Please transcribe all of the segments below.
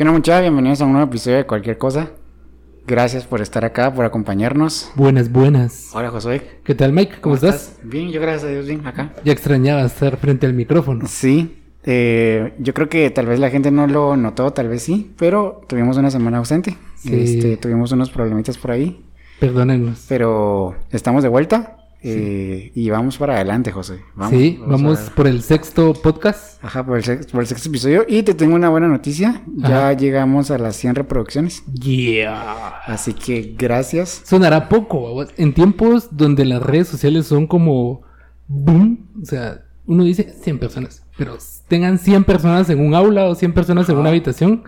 ¿Qué onda muchachos? Bienvenidos a un nuevo episodio de Cualquier Cosa. Gracias por estar acá, por acompañarnos. Buenas, buenas. Hola Josué. ¿Qué tal, Mike? ¿Cómo, estás? Bien, yo gracias a Dios, bien, acá. Ya extrañaba estar frente al micrófono. Sí, eh, yo creo que tal vez la gente no lo notó, tal vez sí, pero tuvimos una semana ausente. Sí. Este, tuvimos unos problemitas por ahí, Perdónenos. pero estamos de vuelta eh, y vamos para adelante, José. Vamos, sí, vamos por el sexto podcast. Ajá, por el, sex- por el sexto episodio. Y te tengo una buena noticia. Ya Ajá. llegamos a las 100 reproducciones. Yeah. Así que gracias. Sonará poco. En tiempos donde las redes sociales son como boom, o sea, uno dice 100 personas, pero tengan 100 personas en un aula o 100 personas en una habitación,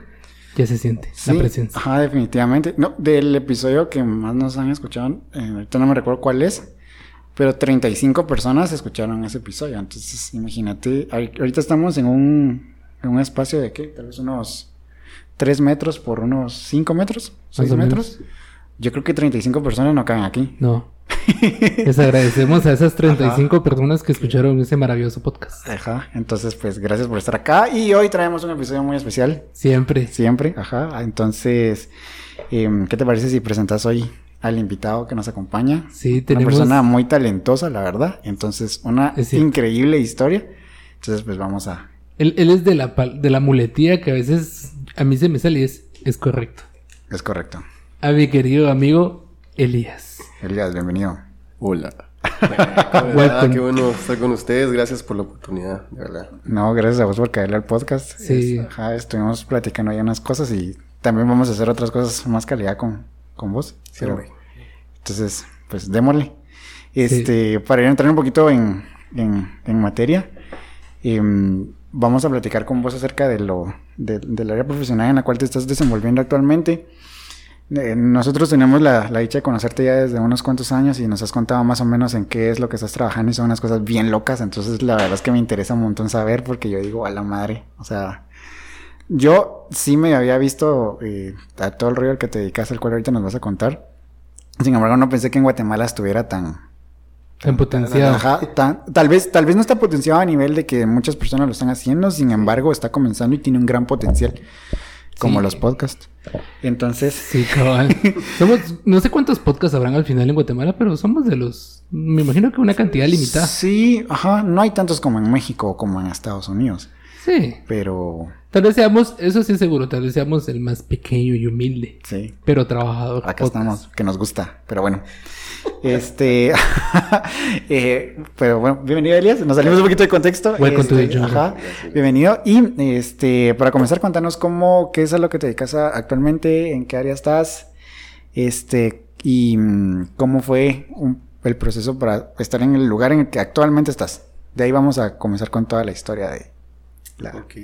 ya se siente Sí, la presencia. Ajá, definitivamente. No, del episodio que más nos han escuchado, eh, ahorita no me recuerdo cuál es, pero 35 personas escucharon ese episodio. Entonces, imagínate, ahori- ahorita estamos en un, en un espacio de qué, tal vez unos 3 metros por unos 5 metros, 6 o metros. Yo creo que 35 personas no caben aquí. No. Les agradecemos a esas 35 personas que escucharon ese maravilloso podcast. Ajá, entonces pues gracias por estar acá y hoy traemos un episodio muy especial, Siempre. siempre, ajá, entonces, em, ¿qué te parece si presentas hoy al invitado que nos acompaña? Sí, Una tenemos. persona muy talentosa, la verdad, entonces una increíble historia, entonces pues vamos a... Él, él es de la, pal- de la muletilla que a veces a mí se me sale y es, es correcto. Es correcto. A mi querido amigo Elías. Elías, bienvenido. Hola. Welcome. Ah, qué bueno estar con ustedes. Gracias por la oportunidad, de verdad. No, gracias a vos por caerle al podcast. Sí. Es- ajá, estuvimos platicando ahí unas cosas y también vamos a hacer otras cosas más calidad con, con vos. Pero- Siempre. Entonces, pues démosle. Este, para ir a entrar un poquito en, en, en materia, em, vamos a platicar con vos acerca de lo, de- del área profesional en la cual te estás desenvolviendo actualmente. Eh, nosotros tenemos la, la dicha de conocerte ya desde unos cuantos años y nos has contado más o menos en qué es lo que estás trabajando y son unas cosas bien locas. Entonces, la verdad es que me interesa un montón saber porque yo digo, a la madre, o sea, yo sí me había visto eh, a todo el rollo al que te dedicas, al cual ahorita nos vas a contar. Sin embargo, no pensé que en Guatemala estuviera tan... Tan potenciado. Ajá, tan- tal, vez, tal vez no está potenciado a nivel de que muchas personas lo están haciendo, sin embargo, está comenzando y tiene un gran potencial, como Sí. los podcasts. Entonces, Sí, cabal. Somos, no sé cuántos podcasts habrán al final en Guatemala, pero somos de los, me imagino que una cantidad limitada. sí, ajá, no hay tantos como en México o como en Estados Unidos, Sí. pero Tal vez seamos, eso sí es seguro, tal vez seamos el más pequeño y humilde, sí, pero trabajador. acá podcast. estamos, que nos gusta, pero bueno. Este, eh, pero bueno, bienvenido Elias, nos salimos un poquito de contexto. Welcome to the Este, ajá, bienvenido. Y este, para comenzar, cuéntanos cómo, qué es a lo que te dedicas a- actualmente, en qué área estás, este, y mm, cómo fue un- el proceso para estar en el lugar en el que actualmente estás. De ahí vamos a comenzar con toda la historia de la... Ok.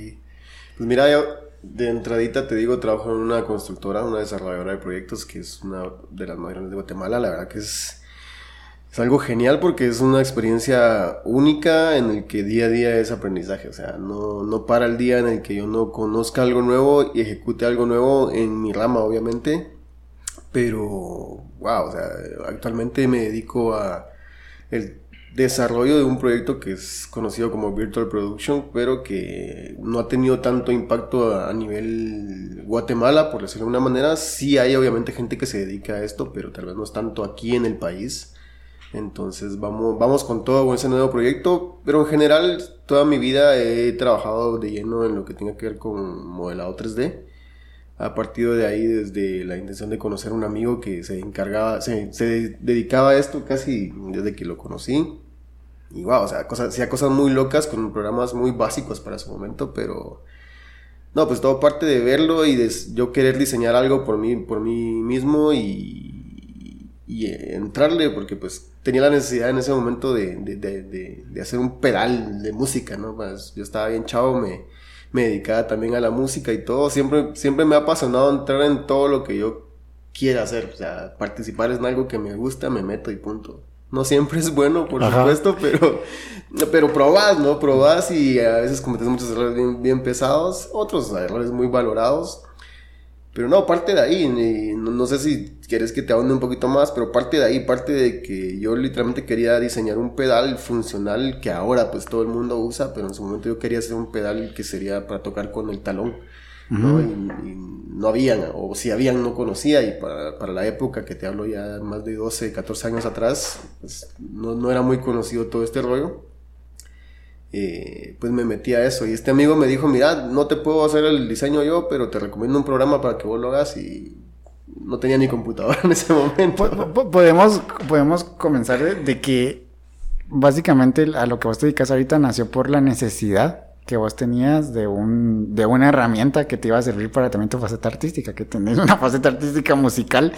Pues mira, yo de entradita te digo, trabajo en una constructora, una desarrolladora de proyectos, que es una de las más de Guatemala. La verdad que es, es algo genial porque es una experiencia única en el que día a día es aprendizaje. O sea, no, no para el día en el que yo no conozca algo nuevo y ejecute algo nuevo en mi rama, obviamente. Pero, wow, o sea, actualmente me dedico a el desarrollo de un proyecto que es conocido como Virtual Production, pero que no ha tenido tanto impacto a, nivel Guatemala, por decirlo de una manera. Sí hay obviamente gente que se dedica a esto, pero tal vez no es tanto aquí en el país. Entonces vamos, vamos con todo con ese nuevo proyecto, pero en general toda mi vida he trabajado de lleno en lo que tenga que ver con modelado 3D. A partir de ahí, desde la intención de conocer a un amigo que se encargaba, se dedicaba a esto casi desde que lo conocí. Y wow, o sea, cosas, hacía cosas muy locas con programas muy básicos para su momento, pero no, pues todo parte de verlo y de yo querer diseñar algo por mí, por mí mismo y, y entrarle, porque pues tenía la necesidad en ese momento de, hacer un pedal de música, ¿no? Pues, yo estaba bien chavo, me, me dedicaba también a la música y todo. Siempre, siempre me ha apasionado entrar en todo lo que yo quiera hacer. O sea, participar en algo que me gusta, me meto y punto. No siempre es bueno, por Ajá. supuesto, pero, pero probás, ¿no? Probás y a veces cometes muchos errores bien, bien pesados, otros errores muy valorados. Pero no, parte de ahí, y no, no sé si quieres que te ahonde un poquito más, pero parte de ahí, parte de que yo literalmente quería diseñar un pedal funcional que ahora pues todo el mundo usa, pero en su momento yo quería hacer un pedal que sería para tocar con el talón. ¿No? Y, y no habían, o si habían, no conocía, y para, para la época que te hablo ya más de 12, 14 años atrás, pues, no, no era muy conocido todo este rollo. Eh, pues me metí a eso y este amigo me dijo, mira, no te puedo hacer el diseño yo, pero te recomiendo un programa para que vos lo hagas y no tenía ni computadora en ese momento. Po- po- podemos, podemos comenzar de, de que básicamente a lo que vos te dedicas ahorita nació por la necesidad que vos tenías de un de una herramienta que te iba a servir para también tu faceta artística, que tenés una faceta artística musical.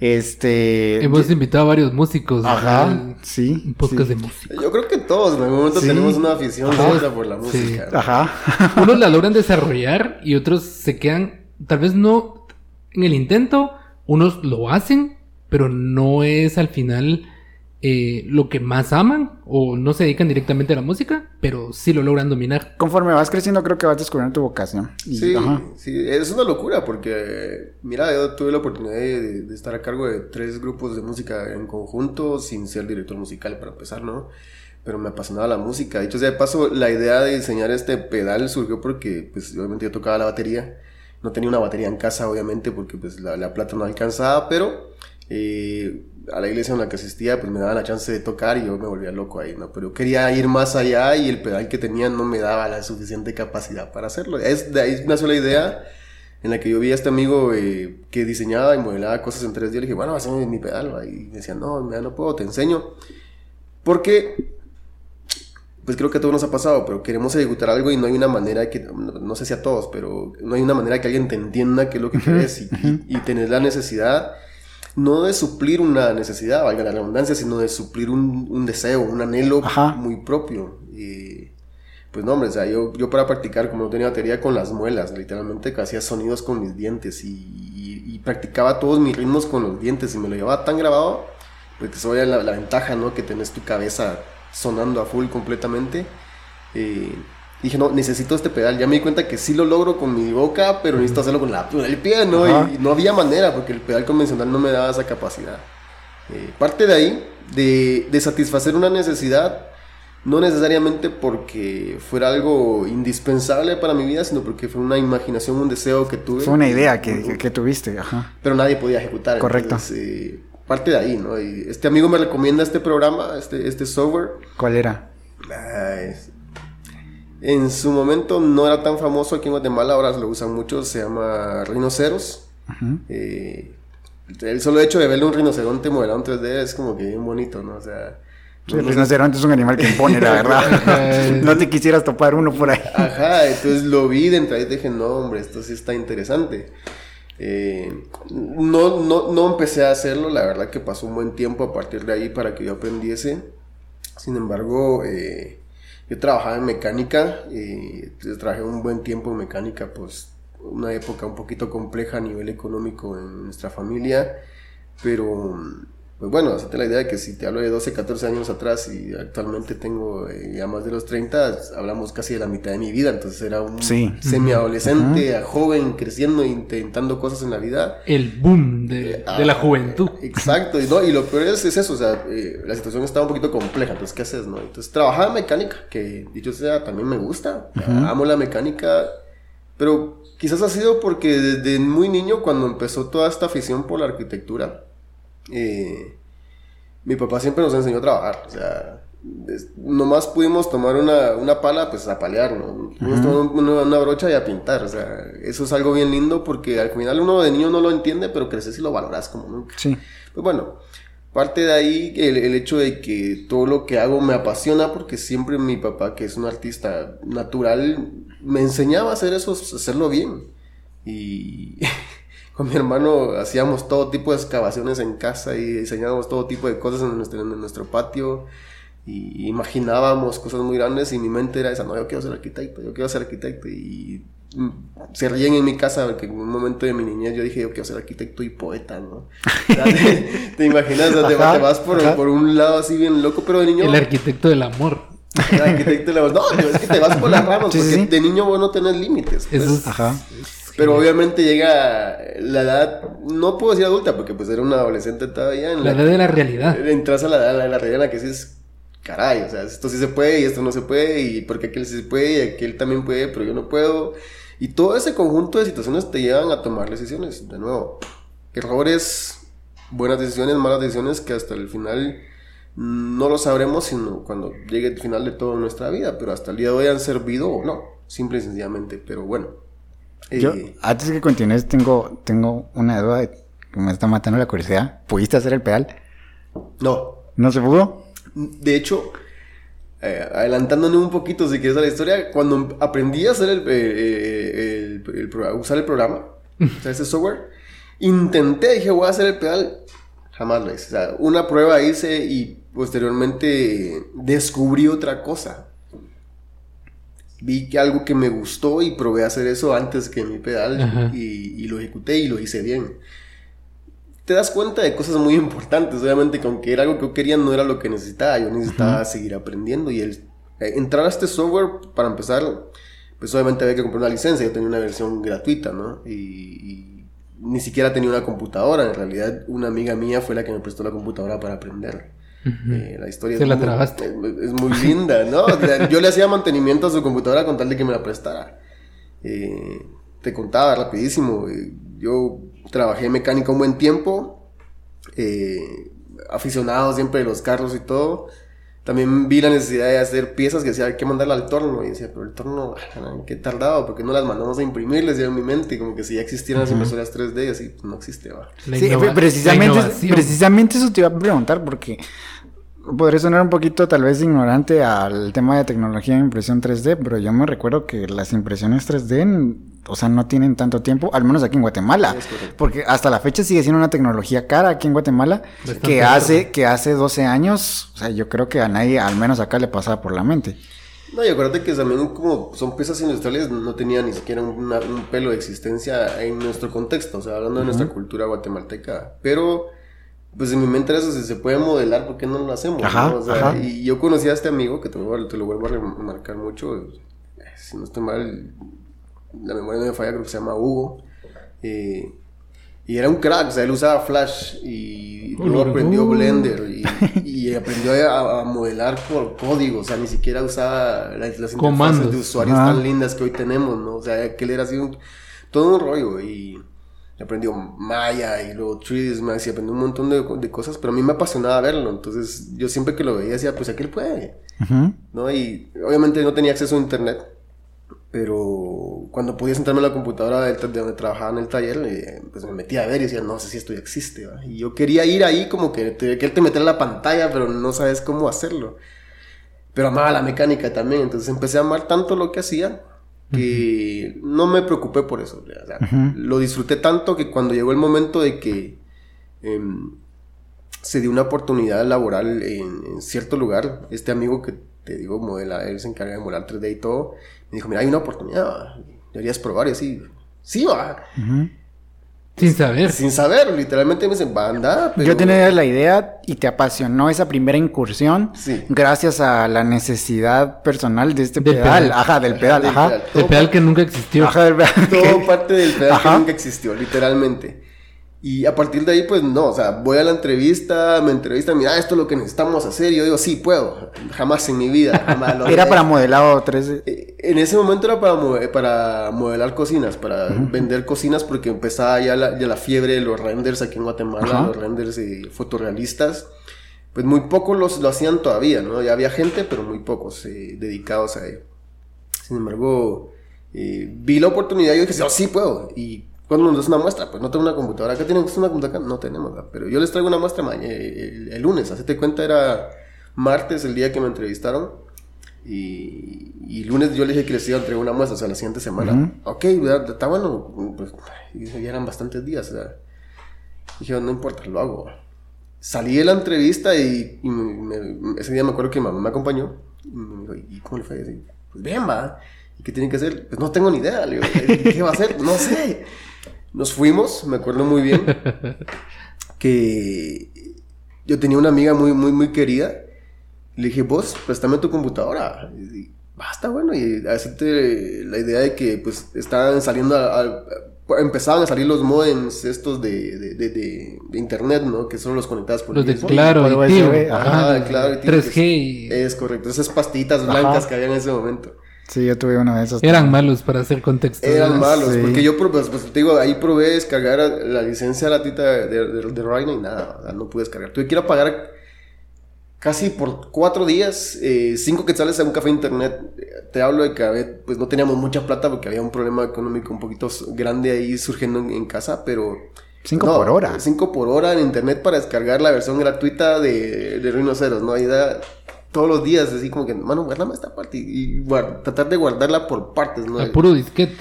Este Hemos invitado a varios músicos. Ajá, ¿verdad? sí, Un podcast sí. de música. Yo creo que todos en algún momento Sí. tenemos una afición Ajá. por la Sí. música. Ajá. Unos la logran desarrollar y otros se quedan, tal vez no en el intento, unos lo hacen, pero no es al final eh, lo que más aman o no se dedican directamente a la música, pero sí lo logran dominar. Conforme vas creciendo, creo que vas descubriendo tu vocación. Y- Sí, ajá. sí, es una locura porque, mira, yo tuve la oportunidad de, de estar a cargo de tres grupos de música en conjunto sin ser director musical para empezar, ¿no? Pero me apasionaba la música. De hecho, de paso, la idea de diseñar este pedal surgió porque, pues, obviamente yo tocaba la batería. No tenía una batería en casa, obviamente, porque, pues, la, la plata no alcanzaba, pero eh, a la iglesia en la que asistía, pues, me daban la chance de tocar y yo me volvía loco ahí, ¿no? Pero yo quería ir más allá y el pedal que tenía no me daba la suficiente capacidad para hacerlo. Es de ahí nació la idea en la que yo vi a este amigo eh, que diseñaba y modelaba cosas en 3D. Le dije, bueno, hacemos mi pedal. ¿va? Y me decía, no, mira, no puedo, te enseño. Porque, pues creo que a todos nos ha pasado, pero queremos ejecutar algo y no hay una manera que, no, no sé si a todos, pero no hay una manera que alguien te entienda qué es lo que quieres y, y, y tenés la necesidad, no de suplir una necesidad, valga la redundancia, sino de suplir un, un deseo, un anhelo Ajá. muy propio. Y, pues no, hombre, o sea, yo, yo para practicar, como no tenía batería, con las muelas, literalmente hacía sonidos con mis dientes y, y- y practicaba todos mis ritmos con los dientes y me lo llevaba tan grabado, porque eso era la, la ventaja, ¿no? Que tenés tu cabeza sonando a full completamente. Eh, dije, no, necesito este pedal. Ya me di cuenta que sí lo logro con mi boca, pero necesito hacerlo con la con el pie, ¿no? Y, y no había manera, porque el pedal convencional no me daba esa capacidad. Eh, parte de ahí, de, de satisfacer una necesidad, no necesariamente porque fuera algo indispensable para mi vida, sino porque fue una imaginación, un deseo que tuve. Fue una idea que, que- que tuviste, ajá. Pero nadie podía ejecutar. Correcto. Entonces, eh, parte de ahí, ¿no? Y este amigo me recomienda este programa, este, este software. ¿Cuál era? Ah, es- En su momento no era tan famoso aquí en Guatemala, ahora lo usan mucho, se llama Rhinoceros. Ujú. Eh, el solo hecho de verle un rinoceronte modelado en 3D es como que bien bonito, ¿no? O sea... Sí, el rinoceronte es un animal que impone, la verdad. no te quisieras topar uno por ahí. Ajá, entonces lo vi de entrada y dije, no, hombre, esto sí está interesante. Eh, no, no, no empecé a hacerlo, la verdad que pasó un buen tiempo a partir de ahí para que yo aprendiese. Sin embargo, eh, yo trabajaba en mecánica, eh, trabajé un buen tiempo en mecánica, pues una época un poquito compleja a nivel económico en nuestra familia, pero pues bueno, hacete la idea de que si te hablo de 12, 14 años atrás y actualmente tengo eh, ya más de los 30, hablamos casi de la mitad de mi vida, entonces era un Sí. semiadolescente, joven, creciendo, intentando cosas en la vida. El boom de, de la Ah, juventud. Exacto, y, no, y lo peor es, es eso, o sea, eh, la situación estaba un poquito compleja, entonces, ¿qué haces, no? Entonces, trabajaba en mecánica, que dicho sea, también me gusta, amo la mecánica, pero quizás ha sido porque desde muy niño, cuando empezó toda esta afición por la arquitectura, eh, mi papá siempre nos enseñó a trabajar, o sea, es- nomás pudimos tomar una, una pala, pues a palear, ¿no? Pudimos tomar una, una brocha y a pintar, o sea, eso es algo bien lindo porque al final uno de niño no lo entiende, pero creces y lo valoras como nunca. Sí. Pues bueno, parte de ahí el, el hecho de que todo lo que hago me apasiona porque siempre mi papá, que es un artista natural, me enseñaba a hacer eso, hacerlo bien. Y con mi hermano hacíamos todo tipo de excavaciones en casa y diseñábamos todo tipo de cosas en nuestro, en nuestro patio. Y imaginábamos cosas muy grandes y mi mente era esa, no, yo quiero ser arquitecto, yo quiero ser arquitecto. Y mm, se ríen en mi casa porque en un momento de mi niñez yo dije, yo quiero ser arquitecto y poeta, ¿no? Te, te imaginas, te, Ajá, te vas por, un lado así bien loco, pero de niño... El arquitecto del amor. el arquitecto le va- no, pero es que te vas por las ramas, Sí, porque sí. de niño vos no tenés límites. pues. Eso es, Ajá. Pero obviamente llega la edad, no puedo decir adulta, porque pues era una adolescente todavía. En la edad de la realidad. Entras a la edad, la, la realidad en la que dices, caray, o sea, esto sí se puede y esto no se puede, y porque aquel sí se puede y aquel también puede, pero yo no puedo. Y todo ese conjunto de situaciones te llevan a tomar decisiones. De nuevo, errores, buenas decisiones, malas decisiones que hasta el final no lo sabremos sino cuando llegue el final de toda nuestra vida, pero hasta el día de hoy han servido o no, simple y sencillamente, pero bueno. Yo, Eh, antes que continúes, tengo, tengo una duda que me está matando la curiosidad. ¿Pudiste hacer el pedal? no, ¿No se pudo? De hecho, eh, adelantándonos un poquito, si quieres a la historia, cuando aprendí a hacer el, eh, eh, el- el pro- usar el programa, o sea, ese software, intenté, dije, voy a hacer el pedal, jamás lo hice. O sea, una prueba hice y posteriormente descubrí otra cosa. Vi que algo que me gustó y probé a hacer eso antes que mi pedal Ajá. y, y lo ejecuté y lo hice bien te das cuenta de cosas muy importantes. Obviamente, que aunque era algo que yo quería, no era lo que necesitaba. Yo necesitaba seguir aprendiendo. Y el eh, entrar a este software, para empezar, pues obviamente había que comprar una licencia. Yo tenía una versión gratuita, ¿no? Y, y ni siquiera tenía una computadora. En realidad, una amiga mía fue la que me prestó la computadora para aprender. Ujú. Eh, la historia Se es la muy- trabaste. Es, es muy linda, ¿no? Yo le hacía mantenimiento a su computadora con tal de que me la prestara. Eh, te contaba rapidísimo. eh, yo trabajé mecánica un buen tiempo. eh, aficionado siempre de los carros y todo. También vi la necesidad de hacer piezas que decía, hay que mandarla al torno. Y decía, pero el torno, ah, qué tardado, porque no las mandamos a imprimir, les decía en mi mente. Y como que si ya existieran las impresoras 3D, y así, pues no existe, va. Sí, precisamente, precisamente eso te iba a preguntar porque podría sonar un poquito tal vez ignorante al tema de tecnología de impresión 3D, pero yo me recuerdo que las impresiones 3D, n- o sea, no tienen tanto tiempo, al menos aquí en Guatemala, porque hasta la fecha sigue siendo una tecnología cara aquí en Guatemala, Bastante que hace, que hace 12 años, o sea, yo creo que a nadie, al menos acá, le pasaba por la mente. No, y acuérdate que también como son piezas industriales, no tenía ni siquiera una- un pelo de existencia en nuestro contexto, o sea, hablando de nuestra cultura guatemalteca. Pero, pues en mi mente era eso, si se puede modelar, ¿por qué no lo hacemos? Ajá, no? O sea, ajá. Y yo conocí a este amigo, que te lo, te lo vuelvo a remarcar mucho, eh, si no estoy mal, la memoria no me falla, creo que se llama Hugo. eh, y era un crack, o sea, él usaba Flash y luego aprendió. Blender y, y aprendió a, a modelar por código, o sea, ni siquiera usaba las, las interfaces de usuarios tan lindas que hoy tenemos, ¿no? O sea, que él era así un, todo un rollo y aprendió Maya y luego 3ds Max y aprendió un montón de, de cosas, pero a mí me apasionaba verlo, entonces yo siempre que lo veía decía, pues aquel puede, Ujú. ¿no? Y obviamente no tenía acceso a internet, pero cuando podía sentarme en la computadora de donde trabajaba en el taller, eh, pues me metía a ver y decía, no sé si esto ya existe, ¿va? Y yo quería ir ahí como que, te, que él te metiera la pantalla, pero no sabes cómo hacerlo. Pero amaba la mecánica también, entonces empecé a amar tanto lo que hacía que no me preocupé por eso. o sea. Lo disfruté tanto que cuando llegó el momento de que em, se dio una oportunidad laboral en, en cierto lugar, este amigo que te digo, modela, él se encarga de modelar 3D y todo, me dijo, mira, hay una oportunidad, deberías probar y así, sí, va. Sin saber. sin saber, literalmente me dicen, va, anda, pero... Yo tenía la idea y te apasionó esa primera incursión Sí. gracias a la necesidad personal de este Del pedal. pedal. Ajá, del pedal, del ajá. pedal. El pedal que nunca existió. Ajá, del pedal. Todo parte del pedal que Ajá. nunca existió, literalmente. Y a partir de ahí, pues no, o sea, voy a la entrevista, me entrevistan, mira, esto es lo que necesitamos hacer. Y yo digo, sí, puedo. Jamás en mi vida. jamás lo Era para modelado 3D. Eh, En ese momento era para, para modelar cocinas, para vender cocinas, porque empezaba ya la, ya la fiebre de los renders aquí en Guatemala, los renders eh, fotorrealistas. Pues muy pocos los, lo hacían todavía, ¿no? Ya había gente, pero muy pocos eh, dedicados a ello. Sin embargo, eh, vi la oportunidad y yo dije, "Oh, sí puedo. Y cuando nos das una muestra, pues no tengo una computadora. ¿Acá tienen una computadora? No tenemos, ¿verdad? pero yo les traigo una muestra eh, el, el lunes. Hacete cuenta, era martes el día que me entrevistaron. Y, y lunes yo le dije que les iba a entregar una muestra, o sea, la siguiente semana. Ujú. Ok, ¿verdad? está bueno. Pues, y ya eran bastantes días. sea. Dije, no importa, lo hago. Salí de la entrevista y, y me- me- ese día me acuerdo que mi mamá me acompañó. Y me dijo, ¿y cómo le fue? Y pues bien, va. ¿Y qué tienen que hacer? Pues no tengo ni idea. Le digo, ¿qué va a hacer? No sé. Nos fuimos, me acuerdo muy bien, que yo tenía una amiga muy, muy, muy querida. Le dije, vos, préstame tu computadora. Y, basta, bueno, y hacerte la idea de que, pues, estaban saliendo, a- a- empezaban a salir los modems estos de, de, de- de- de internet, ¿no? Que son los conectados por Los de USB. Claro y Tigo. ajá, Ajá, claro. y tiene 3G y... Es correcto, esas pastitas Ajá. blancas que había en ese momento. Sí, yo tuve uno de esos. Eran malos para hacer contexto. Eran malos, Sí. porque yo, pues, pues, te digo, ahí probé descargar la licencia gratuita de, de, de, de Rhino y nada, o sea, no pude descargar. Tuve que ir a pagar casi por cuatro días, eh, cinco quetzales a un café internet. Te hablo de que a ver, pues no teníamos mucha plata porque había un problema económico un poquito grande ahí surgiendo en, en casa, pero... Cinco no, por hora. Cinco por hora en internet para descargar la versión gratuita de, de Rhinoceros, ¿no? Ahí da todos los días, así como que, mano, guárdame esta parte y, tratar de guardarla por partes, ¿no? A puro disquete.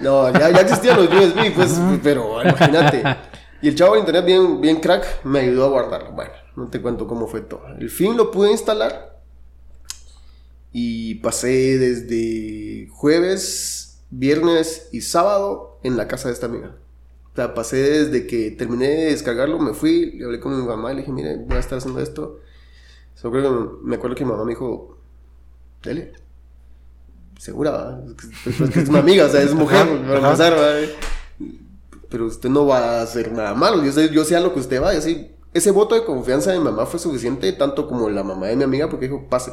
No, ya, ya existían los USB, pues, pero imagínate. Y el chavo de internet, bien, bien crack, me ayudó a guardarlo. Bueno, no te cuento cómo fue todo. El fin lo pude instalar y pasé desde jueves, viernes y sábado en la casa de esta amiga. O sea, pasé desde que terminé de descargarlo, me fui, le hablé con mi mamá y le dije, mire, voy a estar haciendo esto. Yo creo que me acuerdo que mi mamá me dijo, dele. Segura, es es es una amiga, o sea, es mujer, para ¿va? pero usted no va a hacer nada malo. Yo sé, yo sé a lo que usted va. Yo sé, ese voto de confianza de mi mamá fue suficiente, tanto como la mamá de mi amiga, porque dijo, pase.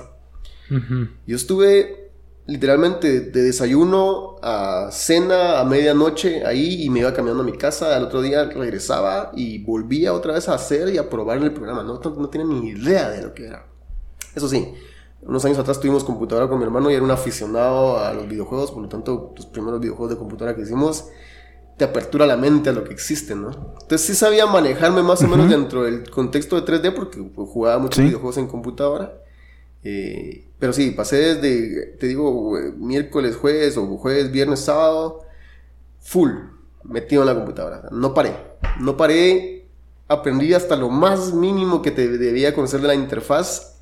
Yo estuve literalmente de desayuno a cena a medianoche ahí y me iba caminando a mi casa. Al otro día regresaba y volvía otra vez a hacer y a probar el programa. No, no, no tenía ni idea de lo que era. Eso sí, unos años atrás tuvimos computadora con mi hermano y era un aficionado a los videojuegos. Por lo tanto, los primeros videojuegos de computadora que hicimos te apertura la mente a lo que existe, ¿no? Entonces sí sabía manejarme más o menos dentro del contexto de 3D porque jugaba muchos Sí. videojuegos en computadora. Eh, pero sí, pasé desde, te digo, miércoles, jueves o jueves, viernes, sábado, full, metido en la computadora. No paré, no paré, aprendí hasta lo más mínimo que te debía conocer de la interfaz,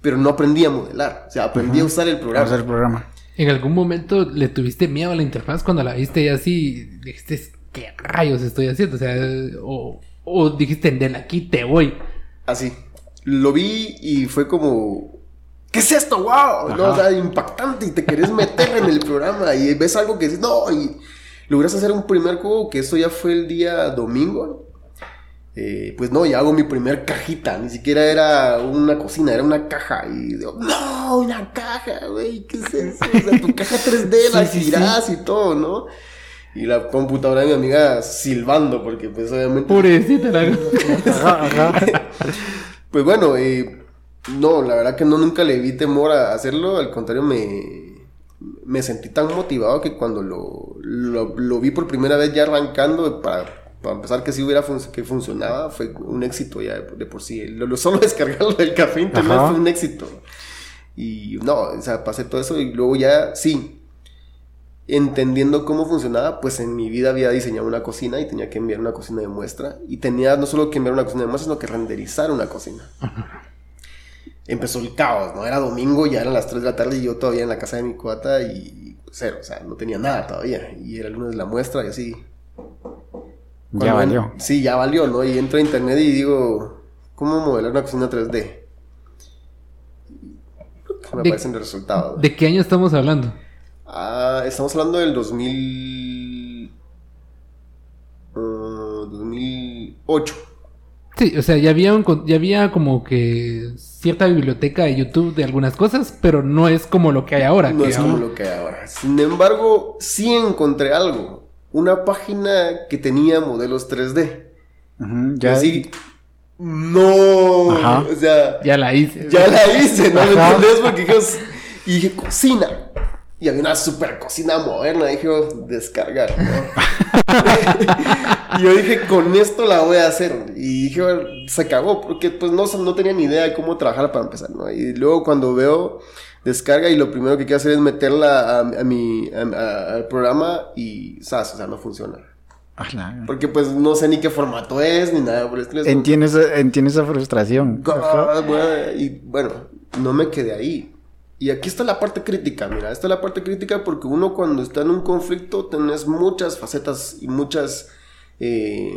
pero no aprendí a modelar, o sea, aprendí a usar el Vamos a programa. hacer el programa. ¿En algún momento le tuviste miedo a la interfaz cuando la viste y así dijiste, ¿qué rayos estoy haciendo? O sea, o, o dijiste, de aquí te voy. Así. Lo vi y fue como. ¿Qué es esto? ¡Wow! ¿No? O sea, impactante. Y te querés meter en el programa. Y ves algo que dices, no. Y logras hacer un primer juego. Que eso ya fue el día domingo. Eh, pues no, ya hago mi primer cajita. Ni siquiera era una cocina, era una caja. Y digo, no, una caja, güey. ¿Qué es eso? O sea, tu caja 3D la Sí, sí, girás y todo, ¿no? Y la computadora de mi amiga silbando, porque pues obviamente Pobrecita la... Ajá, ajá. Pues bueno, eh, no, la verdad que no nunca le vi temor a hacerlo, al contrario me, me sentí tan motivado que cuando lo, lo, lo vi por primera vez ya arrancando, para, para empezar que sí hubiera fun- que funcionaba, fue un éxito ya de, de por sí. Lo, lo solo descargarlo del café internet Ajá. fue un éxito. Y no, o sea, pasé todo eso y luego ya, sí, entendiendo cómo funcionaba, pues en mi vida había diseñado una cocina y tenía que enviar una cocina de muestra. Y tenía no solo que enviar una cocina de muestra, sino que renderizar una cocina. Empezó el caos, ¿no? Era domingo, ya eran las 3 de la tarde y yo todavía en la casa de mi cuata y cero, o sea, no tenía nada todavía. Y era el lunes de la muestra y así. Ya valió. Sí, ya valió, ¿no? Y entro a internet y digo, ¿cómo modelar una cocina 3D? Me De- aparecen los resultados. ¿De qué año estamos hablando? Ah, estamos hablando del 2000... ah, 2008. Sí, o sea, ya había, un con- ya había como que cierta biblioteca de YouTube de algunas cosas, pero no es como lo que hay ahora. No que es como lo que hay ahora. Sin embargo, sí encontré algo. Una página que tenía modelos 3D. Ujú, Y Ya, así... No, Ajá. o sea, Ya la hice. ya la hice, ¿no me entendés? Porque dije, y dije, cocina. Y había una super cocina moderna, dije, oh, descargar, ¿no? y yo dije, con esto la voy a hacer. Y dije, bueno, se acabó, porque pues no, no tenía ni idea de cómo trabajar para empezar, ¿no? Y luego cuando veo descarga y lo primero que quiero hacer es meterla a, a mi, a- al programa y, ¿sabes? O sea, no funciona. Porque pues no sé ni qué formato es, ni nada por Entiendo esa, entiendo esa frustración. Ah, bueno, y bueno, no me quedé ahí. Y aquí está la parte crítica, mira, esta es la parte crítica porque uno cuando está en un conflicto tenés muchas facetas y muchas eh,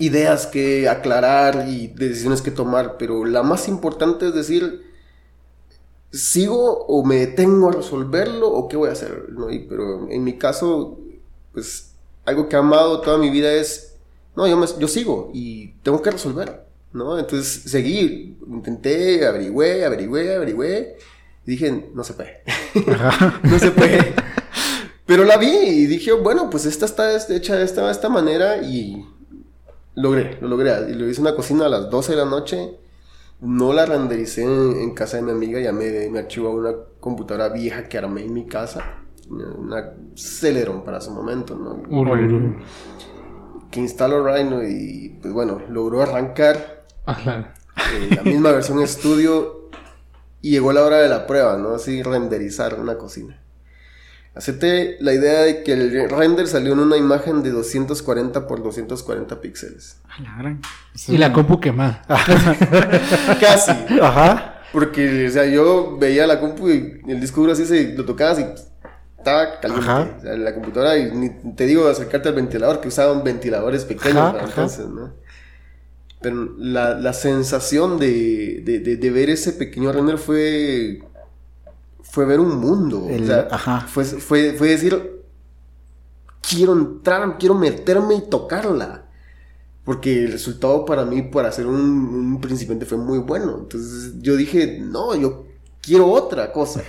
ideas que aclarar y decisiones que tomar, pero la más importante es decir, ¿sigo o me detengo a resolverlo o qué voy a hacer? ¿no? Y- pero en mi caso, pues algo que he amado toda mi vida es, no, yo, me- yo sigo y tengo que resolver, ¿no? Entonces seguí, intenté, averigüé, averigüé, averigüé Y dije, no se puede. no se puede. Pero la vi y dije, bueno, pues esta está hecha de esta, esta manera y logré, lo logré. Y lo hice en una cocina a las 12 de la noche. No la rendericé en, casa de mi amiga, ya me, me archivó a una computadora vieja que armé en mi casa. Una Celeron para su momento, ¿no? Que instaló Rhino y, pues bueno, logró arrancar. Eh, la misma versión estudio y llegó la hora de la prueba, ¿no? Así renderizar una cocina. Hacete la idea de que el render salió en una imagen de 240 por 240 píxeles. Y la compu quemada. Casi. Ajá. Porque, o sea, yo veía la compu y el disco duro así se lo tocabas y estaba caliente. O sea, la computadora, y ni te digo acercarte al ventilador, que usaban ventiladores pequeños para entonces, ¿no? Pero la, la sensación de, de, de, ver ese pequeño render fue fue ver un mundo. o sea, Fue, fue, fue decir, quiero entrar, quiero meterme y tocarla. Porque el resultado para mí, para ser un, principiante, fue muy bueno. Entonces yo dije, no, yo quiero otra cosa.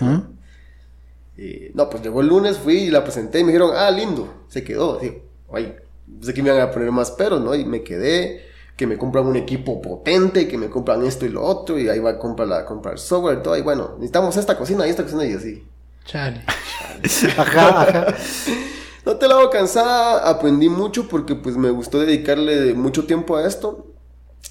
Eh, ¿no? pues llegó el lunes, fui y la presenté y me dijeron, ah, lindo, se quedó. Digo, ay, sé que me iban a poner más peros, ¿no? Y me quedé que me compran un equipo potente, que me compran esto y lo otro, y ahí va a comprar, la, comprar software y todo, y bueno, necesitamos esta cocina y esta cocina y así. Chale. ajá, ajá. No te la hago cansada, aprendí mucho porque pues me gustó dedicarle mucho tiempo a esto.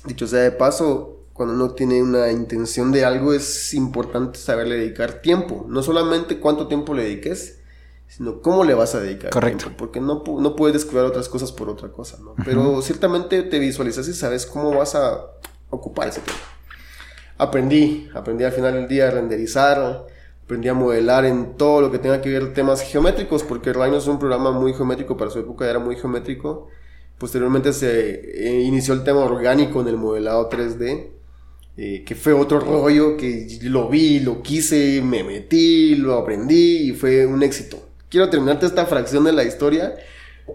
Dicho sea de paso, cuando uno tiene una intención de algo es importante saberle dedicar tiempo, no solamente cuánto tiempo le dediques, sino cómo le vas a dedicar. Correcto. porque no, no puedes descuidar otras cosas por otra cosa, ¿no? Pero ciertamente te visualizas y sabes cómo vas a ocupar ese tiempo. Aprendí, aprendí al final del día a renderizar, aprendí a modelar en todo lo que tenga que ver temas geométricos, porque Rhino es un programa muy geométrico, para su época era muy geométrico. Posteriormente se eh, inició el tema orgánico en el modelado 3D. Eh, que fue otro rollo que lo vi, lo quise, me metí, lo aprendí y fue un éxito quiero terminarte esta fracción de la historia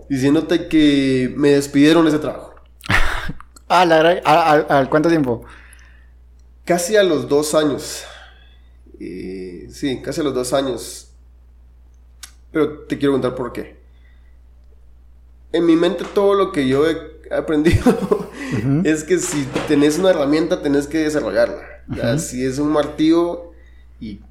diciéndote que me despidieron de ese trabajo. ah, la cuánto tiempo? Casi a los dos años. Eh, sí, casi a los dos años. Pero te quiero contar por qué. En mi mente todo lo que yo he aprendido es que si tenés una herramienta tenés que desarrollarla. Si es un martillo y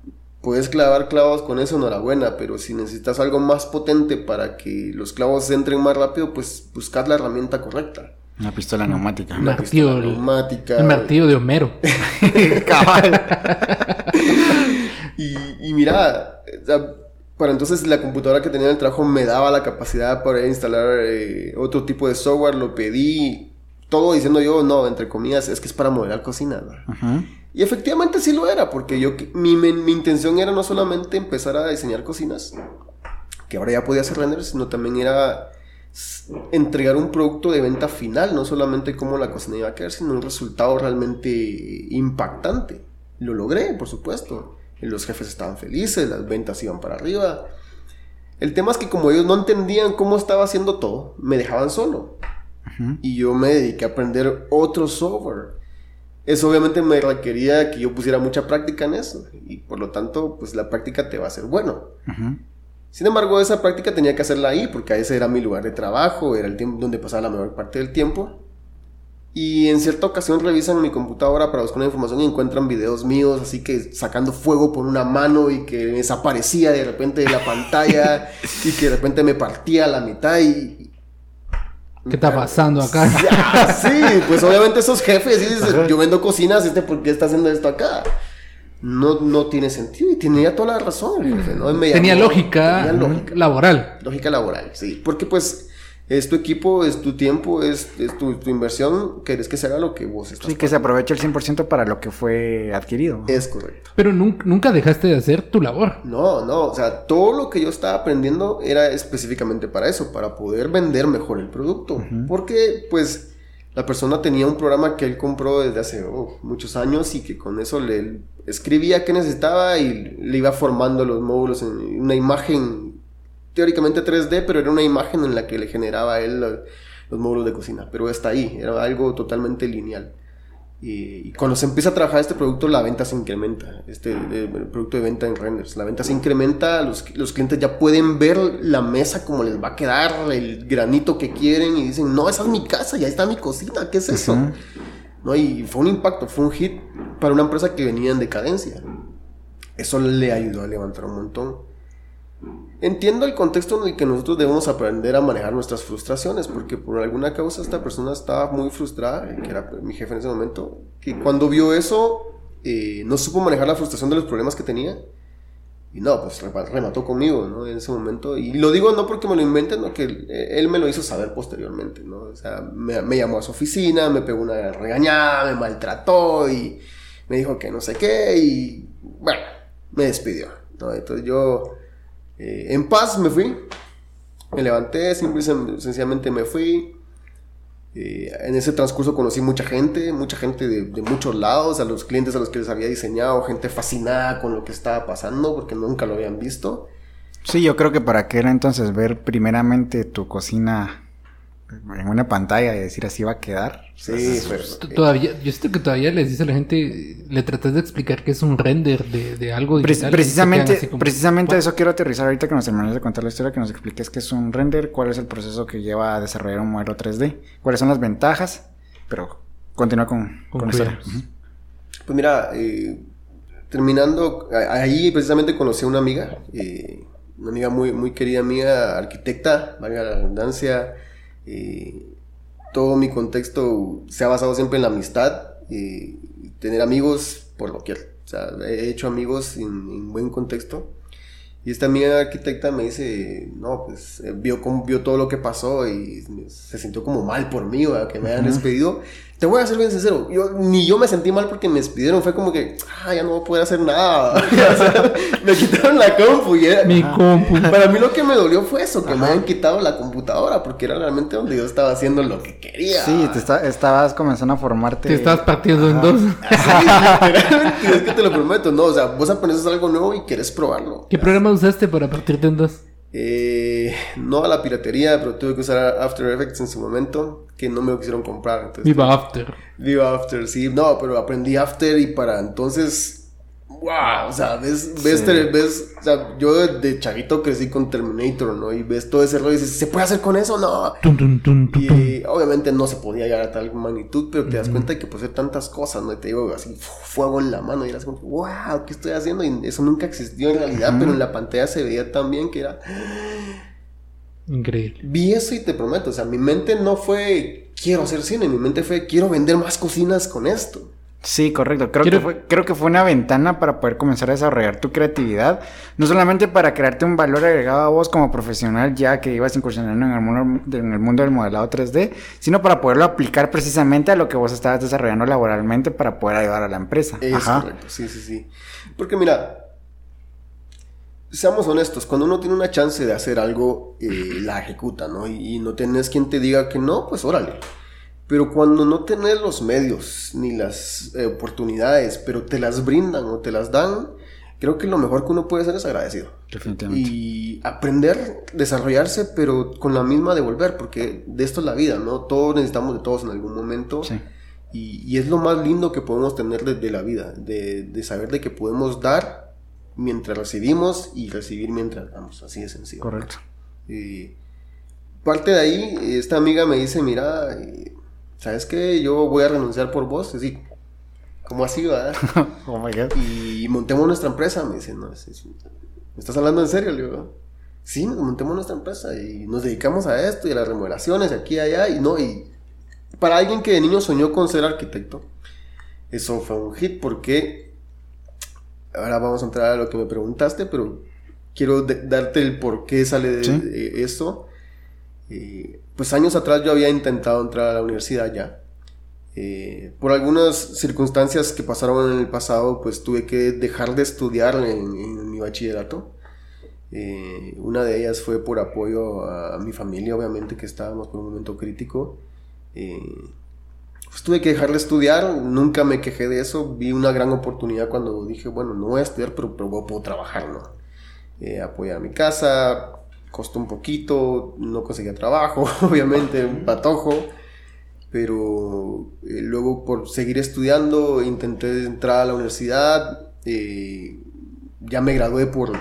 puedes clavar clavos con eso, enhorabuena, pero si necesitas algo más potente para que los clavos entren más rápido, pues buscad la herramienta correcta. Una pistola neumática. Una pistola neumática. El martillo de Homero. Cabal. y, mira, para entonces la computadora que tenía en el trabajo me daba la capacidad para instalar eh, otro tipo de software, lo pedí, todo diciendo yo, no, entre comillas, es que es para modelar cocina. Ajá. Y efectivamente sí lo era, porque yo, mi, mi, intención era no solamente empezar a diseñar cocinas, que ahora ya podía hacer renders, sino también era entregar un producto de venta final, no solamente cómo la cocina iba a quedar, sino un resultado realmente impactante. Lo logré, por supuesto. Los jefes estaban felices, las ventas iban para arriba. El tema es que como ellos no entendían cómo estaba haciendo todo, me dejaban solo. Y yo me dediqué a aprender otro software eso obviamente me requería que yo pusiera mucha práctica en eso y por lo tanto pues la práctica te va a ser bueno. Sin embargo esa práctica tenía que hacerla ahí porque ese era mi lugar de trabajo, era el tiempo donde pasaba la mayor parte del tiempo. Y en cierta ocasión revisan mi computadora para buscar una información y encuentran videos míos así que sacando fuego por una mano y que desaparecía de repente de la pantalla y que de repente me partía a la mitad y, ¿Qué está pasando acá? sí, pues obviamente esos jefes, yo vendo cocinas, este, ¿por qué está haciendo esto acá? No, no tiene sentido y tenía toda la razón. tenía, lógica tenía lógica laboral. Lógica laboral, sí. Porque pues es tu equipo, es tu tiempo, es, tu, inversión, querés que se haga lo que vos estás. Sí, que se aproveche el 100% para lo que fue adquirido. Es correcto. Pero nunca, dejaste de hacer tu labor. No, no, o sea, todo lo que yo estaba aprendiendo era específicamente para eso, para poder vender mejor el producto. Porque, pues, la persona tenía un programa que él compró desde hace oh, muchos años y que con eso le escribía qué necesitaba y le iba formando los módulos en una imagen teóricamente 3D, pero era una imagen en la que le generaba él los, módulos de cocina. Pero está ahí, era algo totalmente lineal. Y, cuando se empieza a trabajar este producto, la venta se incrementa. Este el producto de venta en renders. La venta se incrementa, los, los, clientes ya pueden ver la mesa como les va a quedar, el granito que quieren y dicen, no, esa es mi casa, ya está mi cocina, ¿qué es eso? ¿No? Y fue un impacto, fue un hit para una empresa que venía en decadencia. Eso le ayudó a levantar un montón. Entiendo el contexto en el que nosotros debemos aprender a manejar nuestras frustraciones, porque por alguna causa esta persona estaba muy frustrada, que era mi jefe en ese momento, que cuando vio eso eh, no supo manejar la frustración de los problemas que tenía. Y no, pues remató conmigo, ¿no? En ese momento. Y lo digo no porque me lo inventen, no, que él, me lo hizo saber posteriormente, ¿no? O sea, me, me, llamó a su oficina, me pegó una regañada, me maltrató y me dijo que no sé qué y, bueno, me despidió, ¿no? Entonces yo eh, en paz me fui. Me levanté, simple sencillamente me fui. Eh, en ese transcurso conocí mucha gente, mucha gente de, de, muchos lados, a los clientes a los que les había diseñado, gente fascinada con lo que estaba pasando porque nunca lo habían visto. Sí, yo creo que para qué era entonces ver primeramente tu cocina en una pantalla y decir así va a quedar. Sí, pero, todavía, yo siento que todavía les dice a la gente, le tratas de explicar que es un render de, de algo digital precisamente, precisamente eso quiero aterrizar ahorita que nos terminamos de contar la historia, que nos expliques qué es un render, cuál es el proceso que lleva a desarrollar un modelo 3D, cuáles son las ventajas, pero continúa con, con, historia. Pues mira, eh, terminando, ahí precisamente conocí a una amiga, eh, una amiga muy, muy querida mía, arquitecta, valga la redundancia, todo mi contexto se ha basado siempre en la amistad y tener amigos por lo que O sea, he hecho amigos en, buen contexto. Y esta amiga arquitecta me dice, no, pues eh, vio, vio todo lo que pasó y se sintió como mal por mí, que me hayan despedido. Te voy a ser bien sincero, yo, ni yo me sentí mal porque me despidieron, fue como que, ah, ya no voy a poder hacer nada. me quitaron la compu y era, Mi compu. Para mí lo que me dolió fue eso, que me hayan quitado la computadora, porque era realmente donde yo estaba haciendo lo que quería. Sí, te estabas comenzando a formarte. Te estabas partiendo en dos. Sí, es que te lo prometo, no, o sea, vos aprendes algo nuevo y quieres probarlo. ¿Qué programa usaste para partirte en dos? Eh, no a la piratería, pero tuve que usar After Effects en su momento, que no me lo quisieron comprar. Viva After. Viva After, sí. No, pero aprendí After y para entonces wow, o sea, ves, ves, ves, o sea, yo de, chavito crecí con Terminator, ¿no? Y ves todo ese rollo y dices, ¿se puede hacer con eso? No. y obviamente no se podía llegar a tal magnitud, pero te das cuenta de que puede hacer tantas cosas, ¿no? Y te digo así, fuego en la mano y eras como, wow, ¿qué estoy haciendo? Y eso nunca existió en realidad, pero en la pantalla se veía tan bien que era... Increíble. Vi eso y te prometo, o sea, mi mente no fue quiero hacer cine, mi mente fue quiero vender más cocinas con esto. Sí, correcto. Creo, que fue, creo que fue una ventana para poder comenzar a desarrollar tu creatividad. No solamente para crearte un valor agregado a vos como profesional, ya que ibas incursionando en el mundo, en el mundo del modelado 3D, sino para poderlo aplicar precisamente a lo que vos estabas desarrollando laboralmente para poder ayudar a la empresa. Es correcto, sí, sí, sí. Porque mira, seamos honestos, cuando uno tiene una chance de hacer algo, eh, la ejecuta, ¿no? Y, y no tenés quien te diga que no, pues órale. Pero cuando no tenés los medios ni las eh, oportunidades, pero te las brindan o te las dan, creo que lo mejor que uno puede hacer es agradecido. Definitivamente. Y aprender, desarrollarse, pero con la misma devolver, porque de esto es la vida, ¿no? Todos necesitamos de todos en algún momento. Sí. Y, y, es lo más lindo que podemos tener desde la vida, de, de, saber de que podemos dar mientras recibimos y recibir mientras damos, así de sencillo. Correcto. Y parte de ahí, esta amiga me dice, mira, ¿sabes qué? Yo voy a renunciar por vos. Así, como así, ¿verdad? oh my God. Y montemos nuestra empresa. Me dice, no, ¿me estás hablando en serio? Le digo, sí, montemos nuestra empresa y nos dedicamos a esto y a las remodelaciones aquí y allá. Y no, y para alguien que de niño soñó con ser arquitecto, eso fue un hit porque ahora vamos a entrar a lo que me preguntaste, pero quiero darte el por qué sale de, esto. Eh, pues años atrás yo había intentado entrar a la universidad ya. Eh, por algunas circunstancias que pasaron en el pasado, pues tuve que dejar de estudiar en, mi bachillerato. Eh, una de ellas fue por apoyo a, mi familia, obviamente, que estábamos por un momento crítico. Eh, pues tuve que dejar de estudiar, nunca me quejé de eso. Vi una gran oportunidad cuando dije, bueno, no voy a estudiar, pero, pero puedo trabajar, ¿no? apoyar a mi casa, costó un poquito, no conseguía trabajo, obviamente, un patojo. pero eh, luego por seguir estudiando intenté entrar a la universidad, eh, ya me gradué por,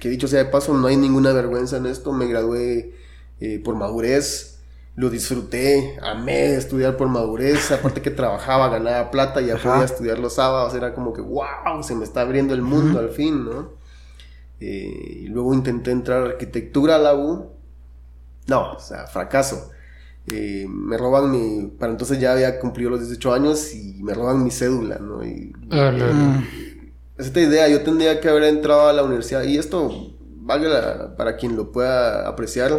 que dicho sea de paso, no hay ninguna vergüenza en esto, me gradué eh, por madurez, lo disfruté, amé estudiar por madurez, aparte que trabajaba, ganaba plata, ya podía estudiar los sábados, era como que, wow, se me está abriendo el mundo al fin, ¿no? Y luego intenté entrar a arquitectura a la U, no, o sea, fracaso. Eh, me roban mi, para entonces ya había cumplido los 18 años y me roban mi cédula, ¿no? Y, ah, Esta idea, yo tendría que haber entrado a la universidad y esto, valga para quien lo pueda apreciar,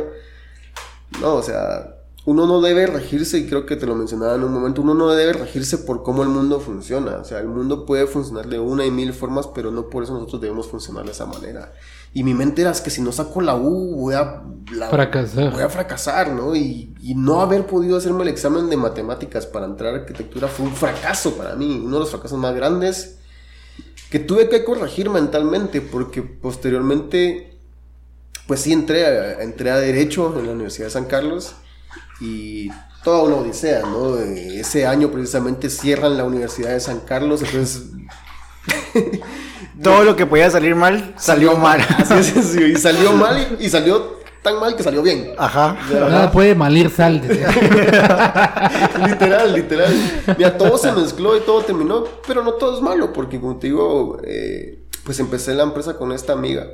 no, o sea, uno no debe regirse, y creo que te lo mencionaba en un momento, uno no debe regirse por cómo el mundo funciona. O sea, el mundo puede funcionar de una y mil formas, pero no por eso nosotros debemos funcionar de esa manera. Y mi mente era que si no saco la U, voy a, fracasar. Voy a fracasar, ¿no? Y, y, no haber podido hacerme el examen de matemáticas para entrar a arquitectura fue un fracaso para mí, uno de los fracasos más grandes que tuve que corregir mentalmente, porque posteriormente, pues sí entré entré a Derecho en la Universidad de San Carlos y toda una odisea, ¿no? Ese año precisamente cierran la Universidad de San Carlos, entonces... Todo lo que podía salir mal, salió, mal. Así es, y salió mal y, salió tan mal que salió bien. Ajá. Nada puede malir sal. literal, literal. Mira, todo se mezcló y todo terminó, pero no todo es malo, porque como te digo, eh, pues empecé la empresa con esta amiga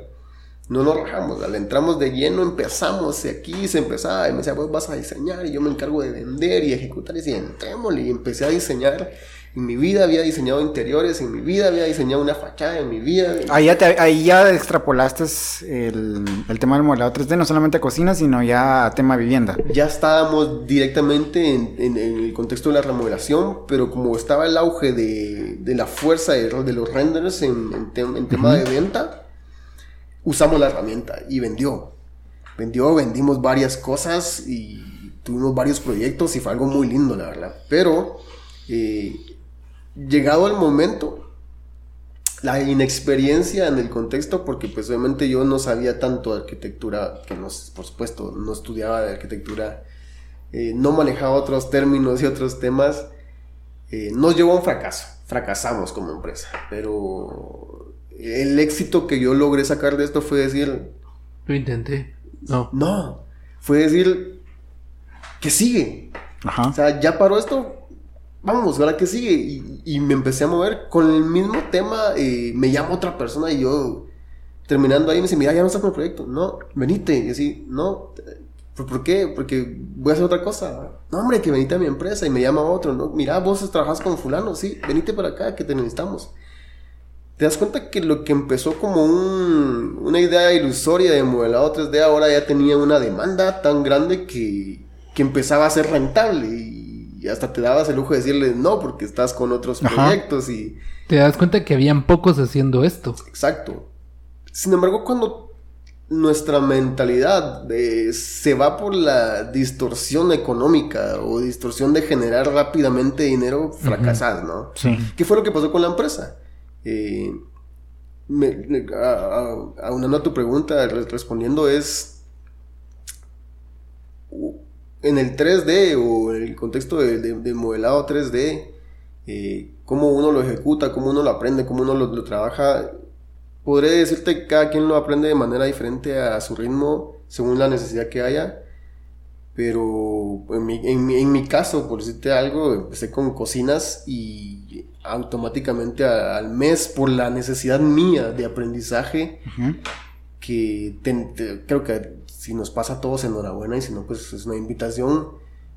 no nos rajamos, le entramos de lleno, empezamos aquí se empezaba, y me decía, pues vas a diseñar y yo me encargo de vender y ejecutar y así, entrémosle y empecé a diseñar. En mi vida había diseñado interiores, en mi vida había diseñado una fachada, en mi vida. Ahí ya, ahí ya extrapolaste el, el, tema del modelado 3D, no solamente a cocina, sino ya a tema vivienda. Ya estábamos directamente en, en, el contexto de la remodelación, pero como estaba el auge de, de la fuerza de, de los renders en, en tema de venta, usamos la herramienta y vendió. Vendió, vendimos varias cosas y tuvimos varios proyectos y fue algo muy lindo, la verdad. Pero eh, llegado el momento, la inexperiencia en el contexto, porque pues obviamente yo no sabía tanto de arquitectura, que no, por supuesto no estudiaba de arquitectura, eh, no manejaba otros términos y otros temas, eh, nos llevó a un fracaso, fracasamos como empresa, pero el éxito que yo logré sacar de esto fue decir... Lo intenté. No. No. Fue decir que sigue. Ajá. O sea, ya paró esto. Vamos, ahora que sigue. Y, me empecé a mover con el mismo tema. Eh, me llama otra persona y yo terminando ahí me dice, mira, ya no está con el proyecto. No, venite. Y así, no. ¿Por, qué? Porque voy a hacer otra cosa. No, hombre, que venite a mi empresa y me llama otro. No, mira, vos trabajas con fulano. Sí, venite para acá que te necesitamos te das cuenta que lo que empezó como una idea ilusoria de modelado 3D ahora ya tenía una demanda tan grande que, empezaba a ser rentable y hasta te dabas el lujo de decirle no porque estás con otros proyectos y... Te das cuenta que habían pocos haciendo esto. Exacto. Sin embargo, cuando nuestra mentalidad se va por la distorsión económica o distorsión de generar rápidamente dinero, fracasas, ¿no? Sí. ¿Qué fue lo que pasó con la empresa? Eh, a, una tu pregunta, respondiendo es en el 3D o en el contexto de, modelado 3D, eh, cómo uno lo ejecuta, cómo uno lo aprende, cómo uno lo, trabaja. Podré decirte que cada quien lo aprende de manera diferente a su ritmo, según la necesidad que haya. Pero en mi, en mi caso, por decirte algo, empecé con cocinas y automáticamente al mes por la necesidad mía de aprendizaje que creo que si nos pasa a todos enhorabuena y si no pues es una invitación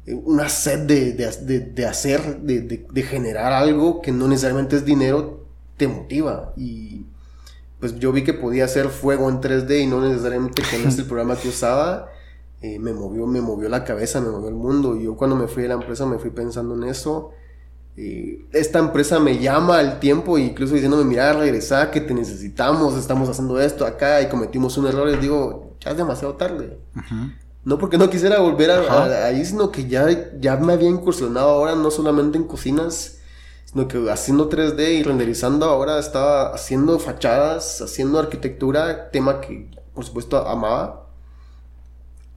eh, una sed de, de, hacer de, generar algo que no necesariamente es dinero te motiva. Y pues yo vi que podía hacer fuego en 3D y no necesariamente con este programa que usaba eh, me movió me movió la cabeza me movió el mundo. Y yo cuando me fui de la empresa me fui pensando en eso esta empresa me llama al tiempo, incluso diciéndome, mira, regresa, que te necesitamos, estamos haciendo esto acá y cometimos un error. Les digo, ya es demasiado tarde. No porque no quisiera volver a, ahí, sino que ya, ya me había incursionado ahora no solamente en cocinas, sino que haciendo 3D y renderizando ahora estaba haciendo fachadas, haciendo arquitectura, tema que por supuesto amaba.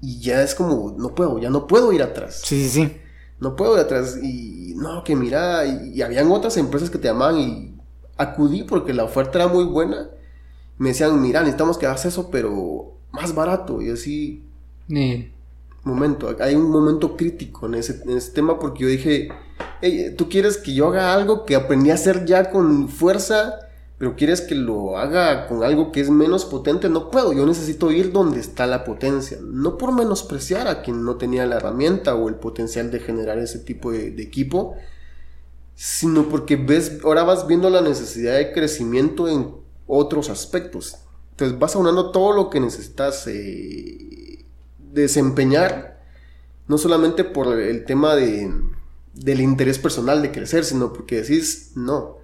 Y ya es como, no puedo, ya no puedo ir atrás. Sí, sí, sí. no puedo de atrás. Y no, que mira, y, y habían otras empresas que te llamaban y acudí porque la oferta era muy buena. Me decían, mira, necesitamos que hagas eso, pero más barato. Y así, Eh, momento, hay un momento crítico en ese, en ese tema porque yo dije, "Ey, tú quieres que yo haga algo que aprendí a hacer ya con fuerza, pero quieres que lo haga con algo que es menos potente, no puedo, yo necesito ir donde está la potencia, no por menospreciar a quien no tenía la herramienta o el potencial de generar ese tipo de, equipo, sino porque ves, ahora vas viendo la necesidad de crecimiento en otros aspectos. Entonces vas aunando todo lo que necesitas eh, desempeñar, no solamente por el tema de, del interés personal de crecer, sino porque decís, no,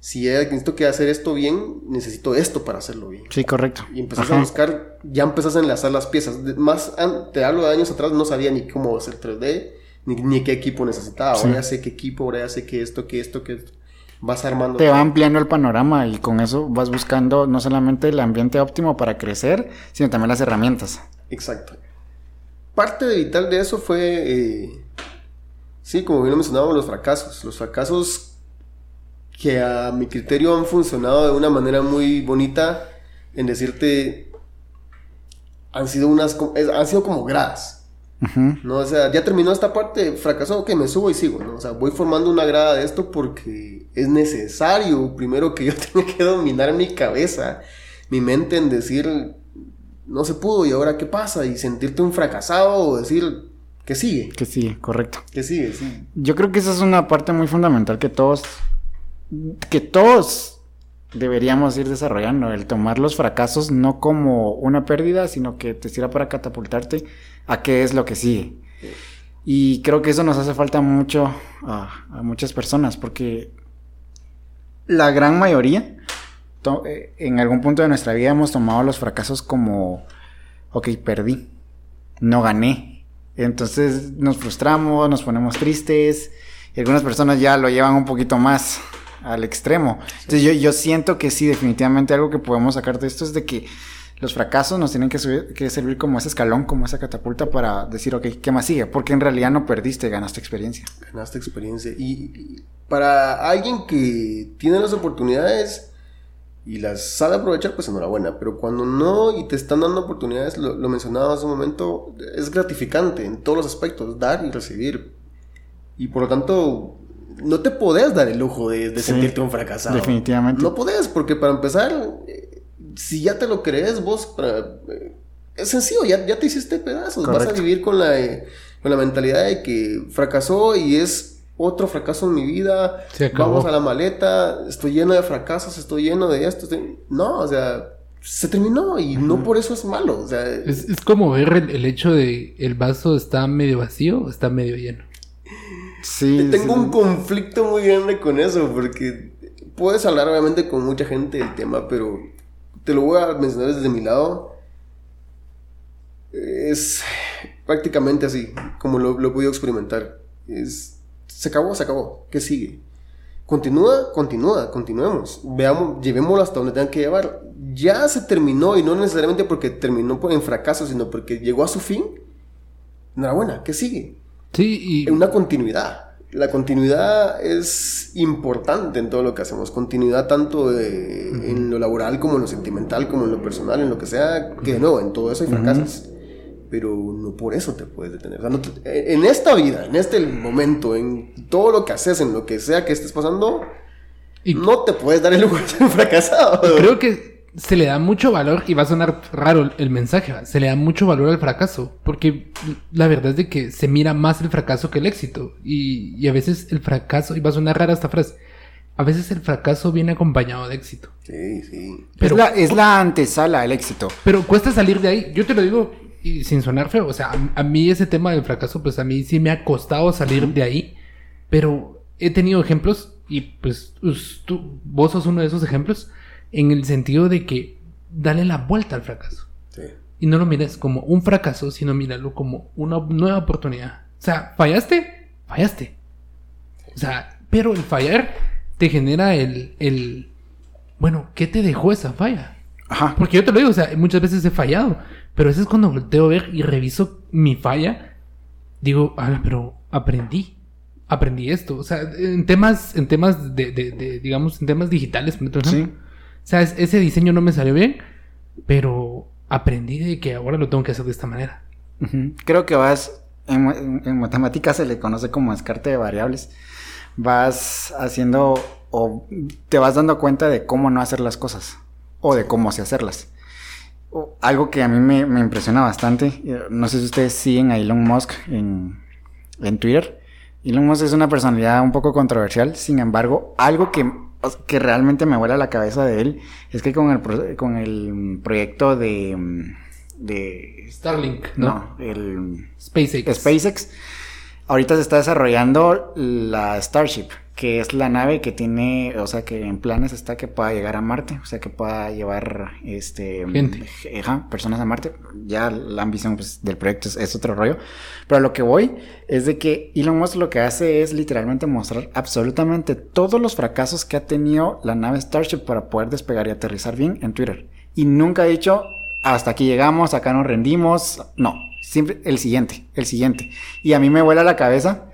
si necesito que hacer esto bien, necesito esto para hacerlo bien. Sí, correcto. Y empezás Ajá. a buscar, ya empezás a enlazar las piezas. De- Más, te hablo de años atrás, no sabía ni cómo hacer 3D, ni, ni qué equipo necesitaba. Ahora Sí. ya sé qué equipo, ahora ya sé que esto, que esto, que esto. Vas armando. Te va ampliando el panorama y con eso vas buscando no solamente el ambiente óptimo para crecer, sino también las herramientas. Exacto. Parte de vital de eso fue, eh, sí, como bien lo mencionábamos, los fracasos. Los fracasos que a mi criterio han funcionado de una manera muy bonita en decirte, han sido unas, han sido como gradas. ¿no? O sea, ya terminó esta parte, fracasó, que me subo y sigo, ¿no? O sea, voy formando una grada de esto porque es necesario, primero que yo tenga que dominar mi cabeza, mi mente en decir, no se pudo y ahora qué pasa, y sentirte un fracasado o decir, que sigue, Que sí, correcto. que sigue, sí. Yo creo que esa es una parte muy fundamental que todos, que todos deberíamos ir desarrollando, el tomar los fracasos no como una pérdida, sino que te sirva para catapultarte a qué es lo que sigue. Y creo que eso nos hace falta mucho a, muchas personas, porque la gran mayoría, eh, en algún punto de nuestra vida hemos tomado los fracasos como, ok, perdí, no gané. Entonces nos frustramos, nos ponemos tristes, y algunas personas ya lo llevan un poquito más al extremo. Entonces yo, yo siento que sí, definitivamente algo que podemos sacar de esto es de que los fracasos nos tienen que, subir- que servir como ese escalón, como esa catapulta para decir, ok, ¿qué más sigue? Porque en realidad no perdiste, ganaste experiencia. Ganaste experiencia. Y, y para alguien que tiene las oportunidades y las sabe aprovechar, pues enhorabuena. Pero cuando no y te están dando oportunidades, lo, lo mencionaba hace un momento, es gratificante en todos los aspectos, dar y recibir. Y por lo tanto, no te podés dar el lujo de, de Sí, sentirte un fracasado. definitivamente. No podés, porque para empezar, eh, si ya te lo crees vos, para, eh, es sencillo, ya, ya te hiciste pedazos. Vas a vivir con la, eh, con la mentalidad de que fracasó y es otro fracaso en mi vida. Se acabó. Vamos a la maleta, estoy lleno de fracasos, estoy lleno de esto. estoy- No, o sea, se terminó y no por eso es malo. O sea, es, es como ver el, el hecho de el vaso está medio vacío o está medio lleno. Sí, Tengo sí. un conflicto muy grande con eso, porque puedes hablar obviamente con mucha gente del tema, pero te lo voy a mencionar desde mi lado. Es prácticamente así, como lo, lo he podido experimentar. Es, se acabó, se acabó. ¿Qué sigue? Continúa, continúa, continuemos. Veamos, llevémoslo hasta donde tengan que llevar. Ya se terminó y no necesariamente porque terminó en fracaso, sino porque llegó a su fin. Enhorabuena, ¿qué sigue? Sí, y una continuidad. La continuidad es importante en todo lo que hacemos. Continuidad tanto de- en lo laboral como en lo sentimental, como en lo personal, en lo que sea. Que no, en todo eso hay fracasos. Pero no por eso te puedes detener. O sea, no te- en esta vida, en este momento, en todo lo que haces, en lo que sea que estés pasando, Y- no te puedes dar el lujo de ser un fracasado. creo que se le da mucho valor, y va a sonar raro el mensaje, se le da mucho valor al fracaso, porque la verdad es de que se mira más el fracaso que el éxito, y, y a veces el fracaso, y va a sonar rara esta frase, a veces el fracaso viene acompañado de éxito, Sí, sí. pero, es, la, es la antesala al éxito. pero cuesta salir de ahí, yo te lo digo y sin sonar feo, o sea, a, a mí ese tema del fracaso, pues a mí sí me ha costado salir de ahí, pero he tenido ejemplos, y pues tú, vos sos uno de esos ejemplos, en el sentido de que dale la vuelta al fracaso. sí. Y no lo mires como un fracaso, sino míralo como una nueva oportunidad. O sea, fallaste, fallaste. O sea, pero el fallar te genera el, el, bueno, ¿qué te dejó esa falla? Ajá. Porque yo te lo digo, o sea, muchas veces he fallado, pero a veces cuando volteo a ver y reviso mi falla, digo, ah, pero aprendí. aprendí esto. O sea, en temas, en temas de, de, de digamos, en temas digitales. Sí. O sea, es- ese diseño no me salió bien, pero aprendí de que ahora lo tengo que hacer de esta manera. Creo que vas, en, en- matemáticas se le conoce como descarte de variables. Vas haciendo o te vas dando cuenta de cómo no hacer las cosas o de cómo sí hacerlas. O- Algo que a mí me, me impresiona bastante, eh, no sé si ustedes siguen a Elon Musk en, en Twitter. Elon Musk es una personalidad un poco controversial, sin embargo, algo que, o sea, que realmente me vuela la cabeza de él es que con el, con el proyecto de... mm, de Starlink, ¿no? no, el SpaceX. SpaceX. Ahorita se está desarrollando la Starship, que es la nave que tiene, o sea, que en planes está que pueda llegar a Marte, o sea, que pueda llevar este Gente. ajá, personas a Marte. Ya la ambición pues, del proyecto es, es otro rollo. Pero a lo que voy es de que Elon Musk lo que hace es literalmente mostrar absolutamente todos los fracasos que ha tenido la nave Starship para poder despegar y aterrizar bien en Twitter. Y nunca ha dicho, hasta aquí llegamos, acá nos rendimos. No, siempre el siguiente, el siguiente. Y a mí me vuela la cabeza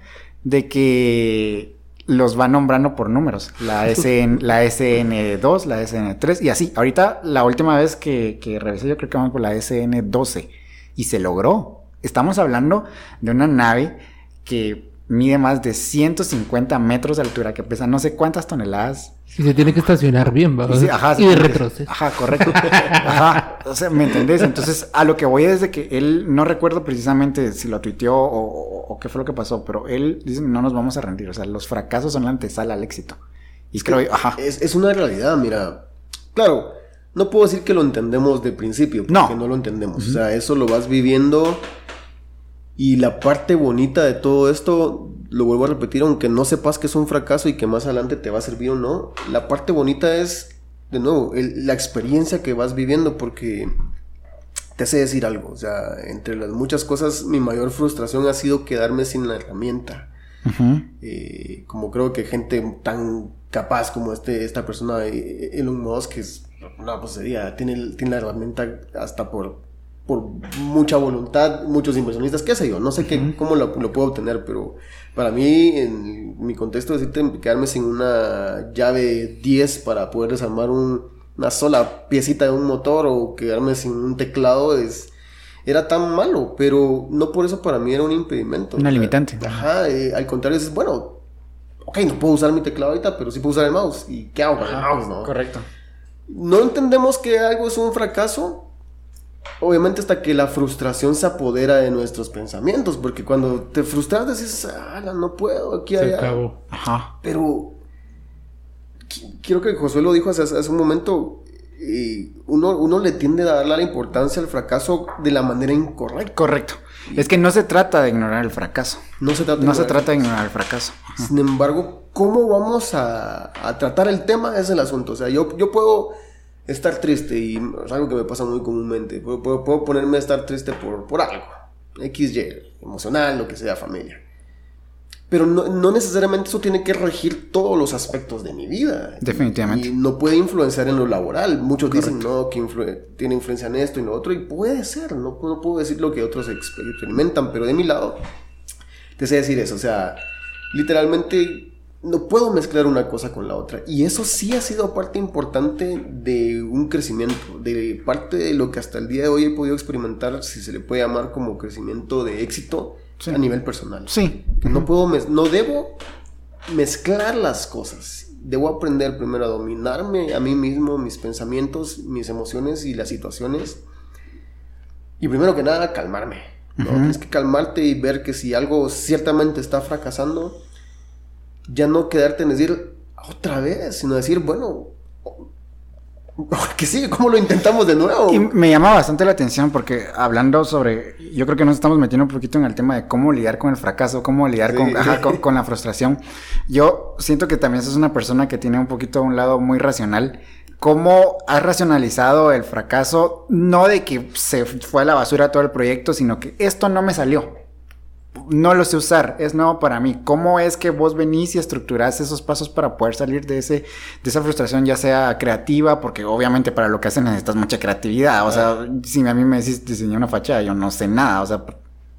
de que los va nombrando por números. La, SN, la SN2, la SN3 y así. Ahorita la última vez que, que revisé yo creo que vamos por la SN12 y se logró. Estamos hablando de una nave que mide más de 150 metros de altura, que pesa no sé cuántas toneladas. Y se tiene que estacionar bien, ¿va? Y sí, ajá, y sí, de retroceso. Ajá, correcto. Ajá, o sea, ¿me entendés? Entonces, a lo que voy es de que él, no recuerdo precisamente si lo tuiteó o, o- o qué fue lo que pasó, pero él dice, no nos vamos a rendir, o sea, los fracasos son la antesala al éxito. Y creo, ajá, Es, es una realidad, mira. Claro, no puedo decir que lo entendemos de principio, porque No. no, lo entendemos. O sea, eso lo vas viviendo. Y la parte bonita de todo esto, lo vuelvo a repetir, aunque no sepas que es un fracaso y que más adelante te va a servir o no, la parte bonita es, de nuevo, el- la experiencia que vas viviendo, porque te hace decir algo. O sea, entre las muchas cosas, mi mayor frustración ha sido quedarme sin la herramienta. Eh, como creo que gente tan capaz como este, esta persona, eh, Elon Musk, que es una posería, tiene, tiene la herramienta hasta por, por mucha voluntad, muchos inversionistas, qué sé yo, no sé qué, cómo lo, lo puedo obtener, pero para mí, en mi contexto, decirte quedarme sin una llave 10 para poder desarmar un- una sola piecita de un motor o quedarme sin un teclado es... Era tan malo, pero no por eso para mí era un impedimento. Una limitante. Ajá, eh, al contrario, es bueno, ok, no puedo usar mi teclado ahorita, pero sí puedo usar el mouse. ¿Y qué hago con el mouse, no? Correcto. No entendemos que algo es un fracaso. Obviamente hasta que la frustración se apodera de nuestros pensamientos, porque cuando te frustras dices, ah, no puedo, aquí Se allá". acabó. Ajá. Pero qui- quiero que Josué lo dijo hace, hace un momento, uno, uno le tiende a darle la importancia al fracaso de la manera incorrecta. Correcto. Es que no se trata de ignorar el fracaso. No se trata de No se ignorar. trata de ignorar el fracaso. Sin embargo, ¿cómo vamos a, a tratar el tema? Es el asunto. O sea, yo, yo puedo estar triste y es algo que me pasa muy comúnmente. Puedo, puedo- puedo ponerme a estar triste por, por algo. XY, emocional, lo que sea, familia. Pero no, no necesariamente eso tiene que regir todos los aspectos de mi vida. Definitivamente. Y no puede influenciar en lo laboral. Muchos dicen, no, que influ- tiene influencia en esto y lo otro. Y puede ser, no, no puedo decir lo que otros exper- experimentan. Pero de mi lado, te sé decir eso, o sea, literalmente no puedo mezclar una cosa con la otra. Y eso sí ha sido parte importante de un crecimiento, de parte de lo que hasta el día de hoy he podido experimentar, si se le puede llamar como crecimiento de éxito Sí. a nivel personal. Sí. No puedo, no debo mezclar las cosas. Debo aprender primero a dominarme a mí mismo, mis pensamientos, mis emociones y las situaciones. Y primero que nada, calmarme. ¿no? Tienes que calmarte y ver que si algo ciertamente está fracasando, ya no quedarte en decir otra vez, sino decir, bueno, que sigue, ¿cómo lo intentamos de nuevo? Y me llama bastante la atención porque hablando sobre, yo creo que nos estamos metiendo un poquito en el tema de cómo lidiar con el fracaso, cómo lidiar Sí. con, ajá, con, con la frustración. Yo siento que también sos una persona que tiene un poquito un lado muy racional. ¿Cómo has racionalizado el fracaso? No de que se fue a la basura todo el proyecto, sino que esto no me salió. No lo sé usar, es nuevo para mí. ¿Cómo es que vos venís y estructurás esos pasos para poder salir de ese de esa frustración, ya sea creativa, porque obviamente para lo que haces necesitas mucha creatividad. O sea, si a mí me decís diseñar una fachada, yo no sé nada. O sea,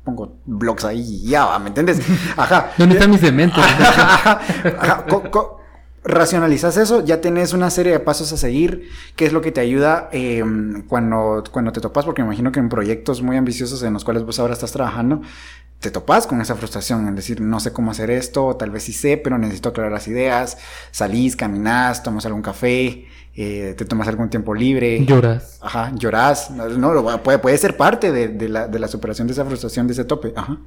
pongo blogs ahí y ya, va, ¿me entiendes? Ajá. ¿Dónde está mi cemento? Ajá, ajá. Co- co- racionalizas eso, ya tenés una serie de pasos a seguir, que es lo que te ayuda eh, cuando, cuando te topas, porque me imagino que en proyectos muy ambiciosos en los cuales vos ahora estás trabajando, te topas con esa frustración, en decir, no sé cómo hacer esto, tal vez sí sé, pero necesito aclarar las ideas, salís, caminás, tomas algún café, eh, te tomas algún tiempo libre. Lloras. Ajá, llorás. No, no, puede, puede ser parte de, de la, de la superación de esa frustración, de ese tope. Ajá.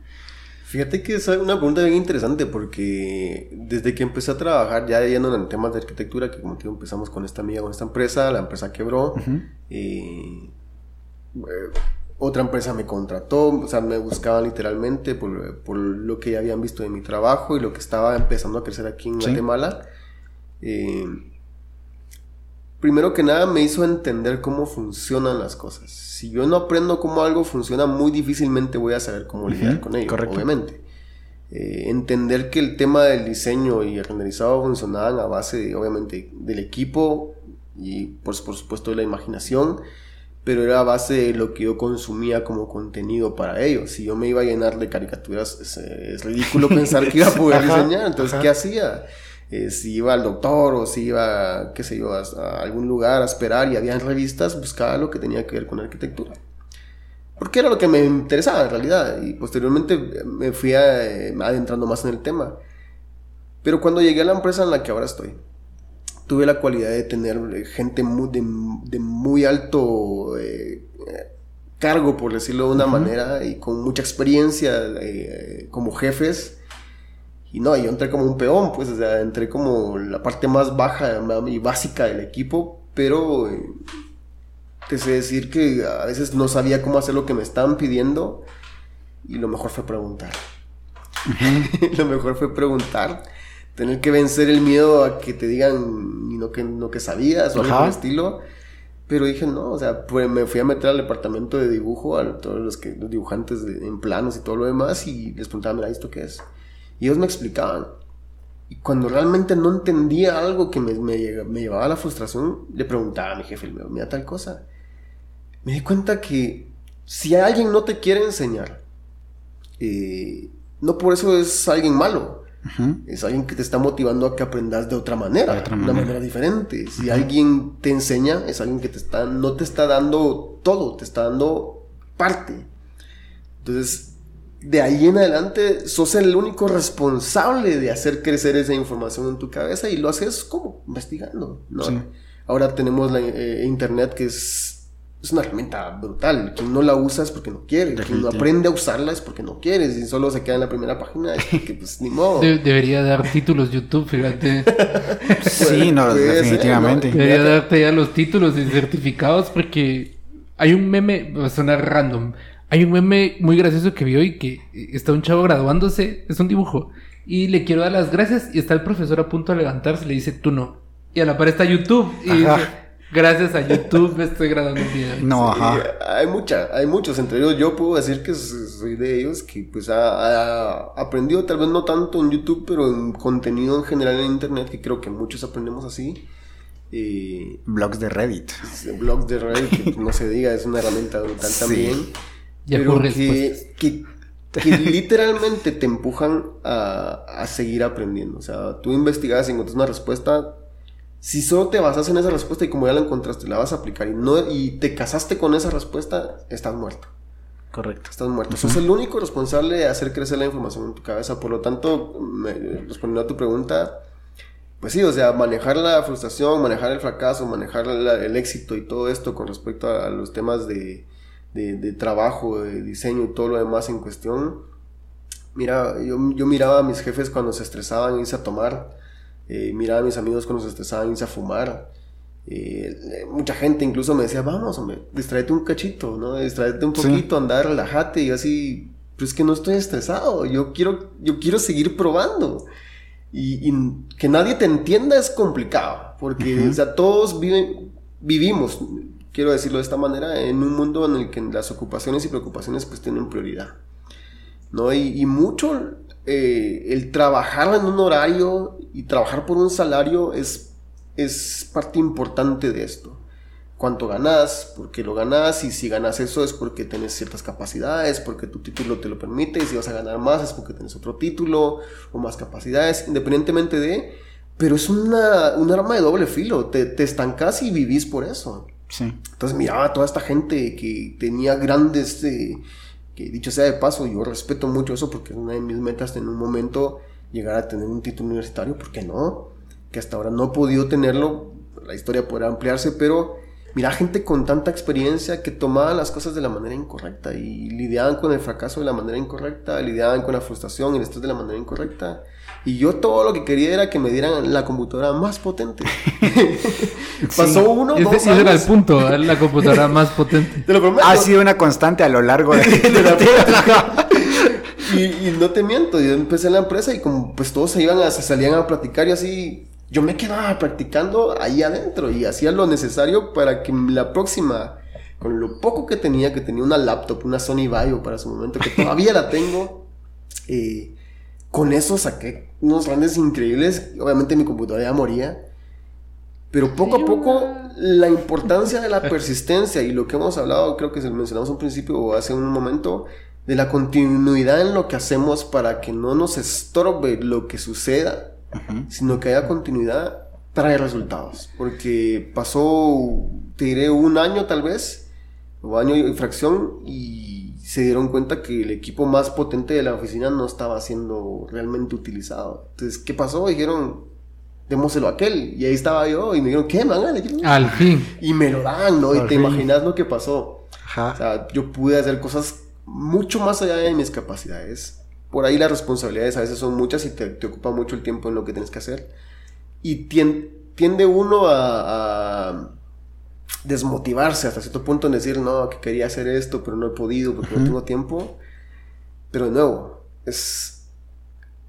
Fíjate que es una pregunta bien interesante porque desde que empecé a trabajar ya yendo en temas de arquitectura, que como te digo, empezamos con esta amiga, con esta empresa, la empresa quebró, eh, eh, otra empresa me contrató, o sea, me buscaban literalmente por, por lo que ya habían visto de mi trabajo y lo que estaba empezando a crecer aquí en Sí. Guatemala. Eh, primero que nada me hizo entender cómo funcionan las cosas. Si yo no aprendo cómo algo funciona, muy difícilmente voy a saber cómo lidiar con ello, correcto. obviamente. Eh, entender que el tema del diseño y el renderizado funcionaban a base, de, obviamente, del equipo y, por, por supuesto, de la imaginación, pero era a base de lo que yo consumía como contenido para ellos. Si yo me iba a llenar de caricaturas, es, es ridículo pensar que iba a poder Ajá, diseñar. Entonces, ajá. ¿qué hacía? Eh, si iba al doctor o si iba, qué sé yo, a, a algún lugar a esperar y había revistas, buscaba lo que tenía que ver con arquitectura. Porque era lo que me interesaba en realidad. Y posteriormente me fui a- eh, adentrando más en el tema. Pero cuando llegué a la empresa en la que ahora estoy, tuve la cualidad de tener eh, gente muy, de, de muy alto eh, eh, cargo, por decirlo de una manera, y con mucha experiencia eh, como jefes. Y no, yo entré como un peón, pues, o sea, entré como la parte más baja y básica del equipo, pero eh, te sé decir que a veces no sabía cómo hacer lo que me estaban pidiendo y lo mejor fue preguntar. lo mejor fue preguntar, tener que vencer el miedo a que te digan no que, no que sabías o algo Ajá. por el estilo. Pero dije, no, o sea, pues me fui a meter al departamento de dibujo, a todos los, que, los dibujantes de- en planos y todo lo demás, y les preguntaba, mira, ¿esto qué es? Y ellos me explicaban. Y cuando realmente no entendía algo que me, me, me llevaba a la frustración, le preguntaba a mi jefe, mira tal cosa. Me di cuenta que si alguien no te quiere enseñar, eh, no por eso es alguien malo. Es alguien que te está motivando a que aprendas de otra manera, De otra una manera. diferente. Si alguien te enseña, es alguien que te está, no te está dando todo, te está dando parte. Entonces, de ahí en adelante, sos el único responsable de hacer crecer esa información en tu cabeza y lo haces como investigando. ¿no? Sí. Ahora tenemos la eh, internet que es, es una herramienta brutal. Quien no la usa es porque no quiere. Quien no aprende a usarla es porque no quiere. Si solo se queda en la primera página, es que pues ni modo. De- debería dar títulos YouTube, fíjate. Sí, no, Puede ser, definitivamente. ¿no? Debería darte ya los títulos y certificados porque hay un meme, va a sonar random. Hay un meme muy gracioso que vi hoy que está un chavo graduándose, es un dibujo, y le quiero dar las gracias y está el profesor a punto de levantarse y le dice, tú no. Y a la par está YouTube y Ajá. dice, gracias a YouTube me estoy de hoy". No, Sí, ajá. hay mucha, hay muchos, entre ellos yo puedo decir que soy de ellos que pues ha, ha aprendido tal vez no tanto en YouTube, pero en contenido en general en internet, que creo que muchos aprendemos así. Blogs de Reddit. blogs de Reddit, que no se diga, es una herramienta brutal Sí. también. Ya pero que literalmente te empujan a, a seguir aprendiendo. O sea, tú investigas y encuentras una respuesta. Si solo te basas en esa respuesta y como ya la encontraste, la vas a aplicar y, no, y te casaste con esa respuesta, estás muerto. Correcto. Estás muerto. Sos el único responsable de hacer crecer la información en tu cabeza. Por lo tanto, me- respondiendo a tu pregunta, pues sí, o sea, manejar la frustración, manejar el fracaso, manejar la- el éxito y todo esto con respecto a, a los temas de, de- de trabajo, de diseño y todo lo demás en cuestión. Mira, yo, yo miraba a mis jefes cuando se estresaban irse a tomar, eh, miraba a mis amigos cuando se estresaban irse a fumar. Eh, mucha gente incluso me decía, vamos, hombre, distraete un cachito, ¿no? Distraete un Sí. poquito, andar, relájate. Y yo así, pues que no estoy estresado, yo quiero, yo quiero seguir probando. Y, y que nadie te entienda es complicado, porque Ujú. o sea, todos viven, vivimos, quiero decirlo de esta manera, en un mundo en el que las ocupaciones y preocupaciones pues tienen prioridad. ¿no? Y, y mucho eh, el trabajar en un horario y trabajar por un salario es, es parte importante de esto. cuánto ganas, por qué lo ganas, y si ganas eso es porque tienes ciertas capacidades, porque tu título te lo permite, y si vas a ganar más es porque tienes otro título o más capacidades, independientemente de... Pero es una, un arma de doble filo, te, te estancas y vivís por eso. Sí. Entonces miraba a toda esta gente que tenía grandes, eh, que dicho sea de paso, yo respeto mucho eso porque es una de mis metas en un momento llegar a tener un título universitario, ¿por qué no? Que hasta ahora no he podido tenerlo, la historia podrá ampliarse, pero mira gente con tanta experiencia que tomaban las cosas de la manera incorrecta y lidiaban con el fracaso de la manera incorrecta, lidiaban con la frustración y el estrés de la manera incorrecta. Y yo todo lo que quería era que me dieran la computadora más potente. Pasó uno, Ese, dos ese era el años. punto, la computadora más potente. Te lo prometo. Ha sido una constante a lo largo de, de la vida. y, y no te miento, yo empecé en la empresa y como pues todos se iban a, se salían a practicar y así, yo me quedaba practicando ahí adentro y hacía lo necesario para que la próxima, con lo poco que tenía, que tenía una laptop, una Sony Vaio para su momento, que todavía la tengo, eh, con eso saqué unos grandes increíbles, obviamente mi computadora ya moría, pero poco a poco la importancia de la persistencia y lo que hemos hablado, creo que se lo mencionamos un principio o hace un momento, de la continuidad en lo que hacemos para que no nos estorbe lo que suceda, sino que haya continuidad, trae resultados. Porque pasó, te diré, un año tal vez, o año y fracción, y se dieron cuenta que el equipo más potente de la oficina no estaba siendo realmente utilizado. Entonces, ¿qué pasó? Dijeron, démoselo a aquel. Y ahí estaba yo, y me dijeron, ¿qué, man? Al fin. Y me lo dan, ¿no? Y te fin. imaginas lo que pasó. O sea, yo pude hacer cosas mucho más allá de mis capacidades. Por ahí las responsabilidades a veces son muchas y te, te ocupa mucho el tiempo en lo que tienes que hacer. Y tien- tiende uno a, a desmotivarse hasta cierto punto en decir, no, que quería hacer esto, pero no he podido porque no Ujú. tengo tiempo. Pero de nuevo, es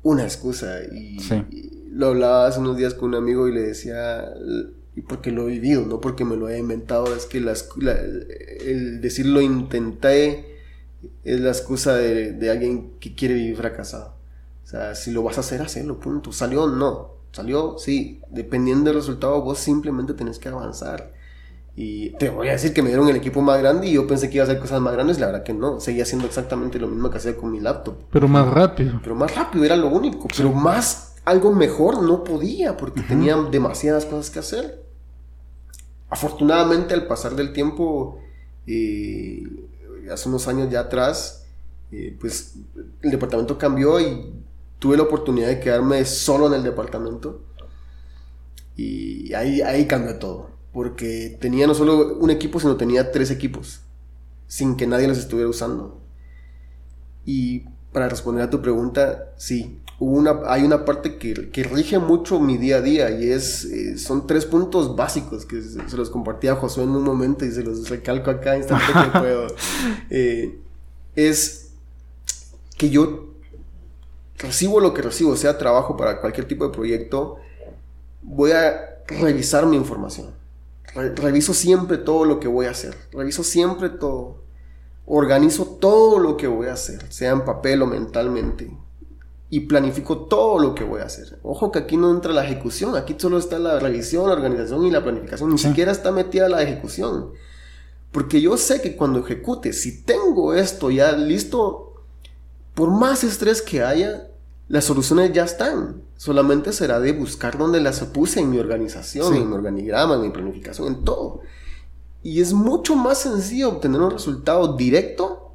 una excusa. Y, Sí. y lo hablaba hace unos días con un amigo y le decía, y porque lo he vivido, no porque me lo he inventado, es que la excu- la- el decir lo intenté es la excusa de, de alguien que quiere vivir fracasado. O sea, si lo vas a hacer, hacelo, punto. ¿Salió? No. ¿Salió? Sí. Dependiendo del resultado, vos simplemente tenés que avanzar. Y te voy a decir que me dieron el equipo más grande y yo pensé que iba a hacer cosas más grandes, la verdad que no. Seguía haciendo exactamente lo mismo que hacía con mi laptop. Pero más rápido. Pero más rápido era lo único. Pero más, algo mejor no podía porque tenía demasiadas cosas que hacer. Afortunadamente, al pasar del tiempo, eh, hace unos años ya atrás, eh, pues el departamento cambió y tuve la oportunidad de quedarme solo en el departamento. Y ahí, ahí cambió todo. Porque tenía no solo un equipo, sino tenía tres equipos. Sin que nadie los estuviera usando. Y para responder a tu pregunta, sí, hubo una, hay una parte que, que rige mucho mi día a día y es, eh, son tres puntos básicos que se, se los compartí a Josué en un momento y se los recalco acá instante que puedo. Eh, es que yo recibo lo que recibo, sea trabajo para cualquier tipo de proyecto, voy a revisar mi información. Re- reviso siempre todo lo que voy a hacer. Reviso siempre todo organizo todo lo que voy a hacer, sea en papel o mentalmente, y planifico todo lo que voy a hacer. Ojo que aquí no entra la ejecución, aquí solo está la revisión, la organización y la planificación, ni Sí. siquiera está metida la ejecución. Porque yo sé que cuando ejecute, si tengo esto ya listo, por más estrés que haya, las soluciones ya están. Solamente será de buscar dónde las puse en mi organización, Sí. en mi organigrama, en mi planificación, en todo. Y es mucho más sencillo obtener un resultado directo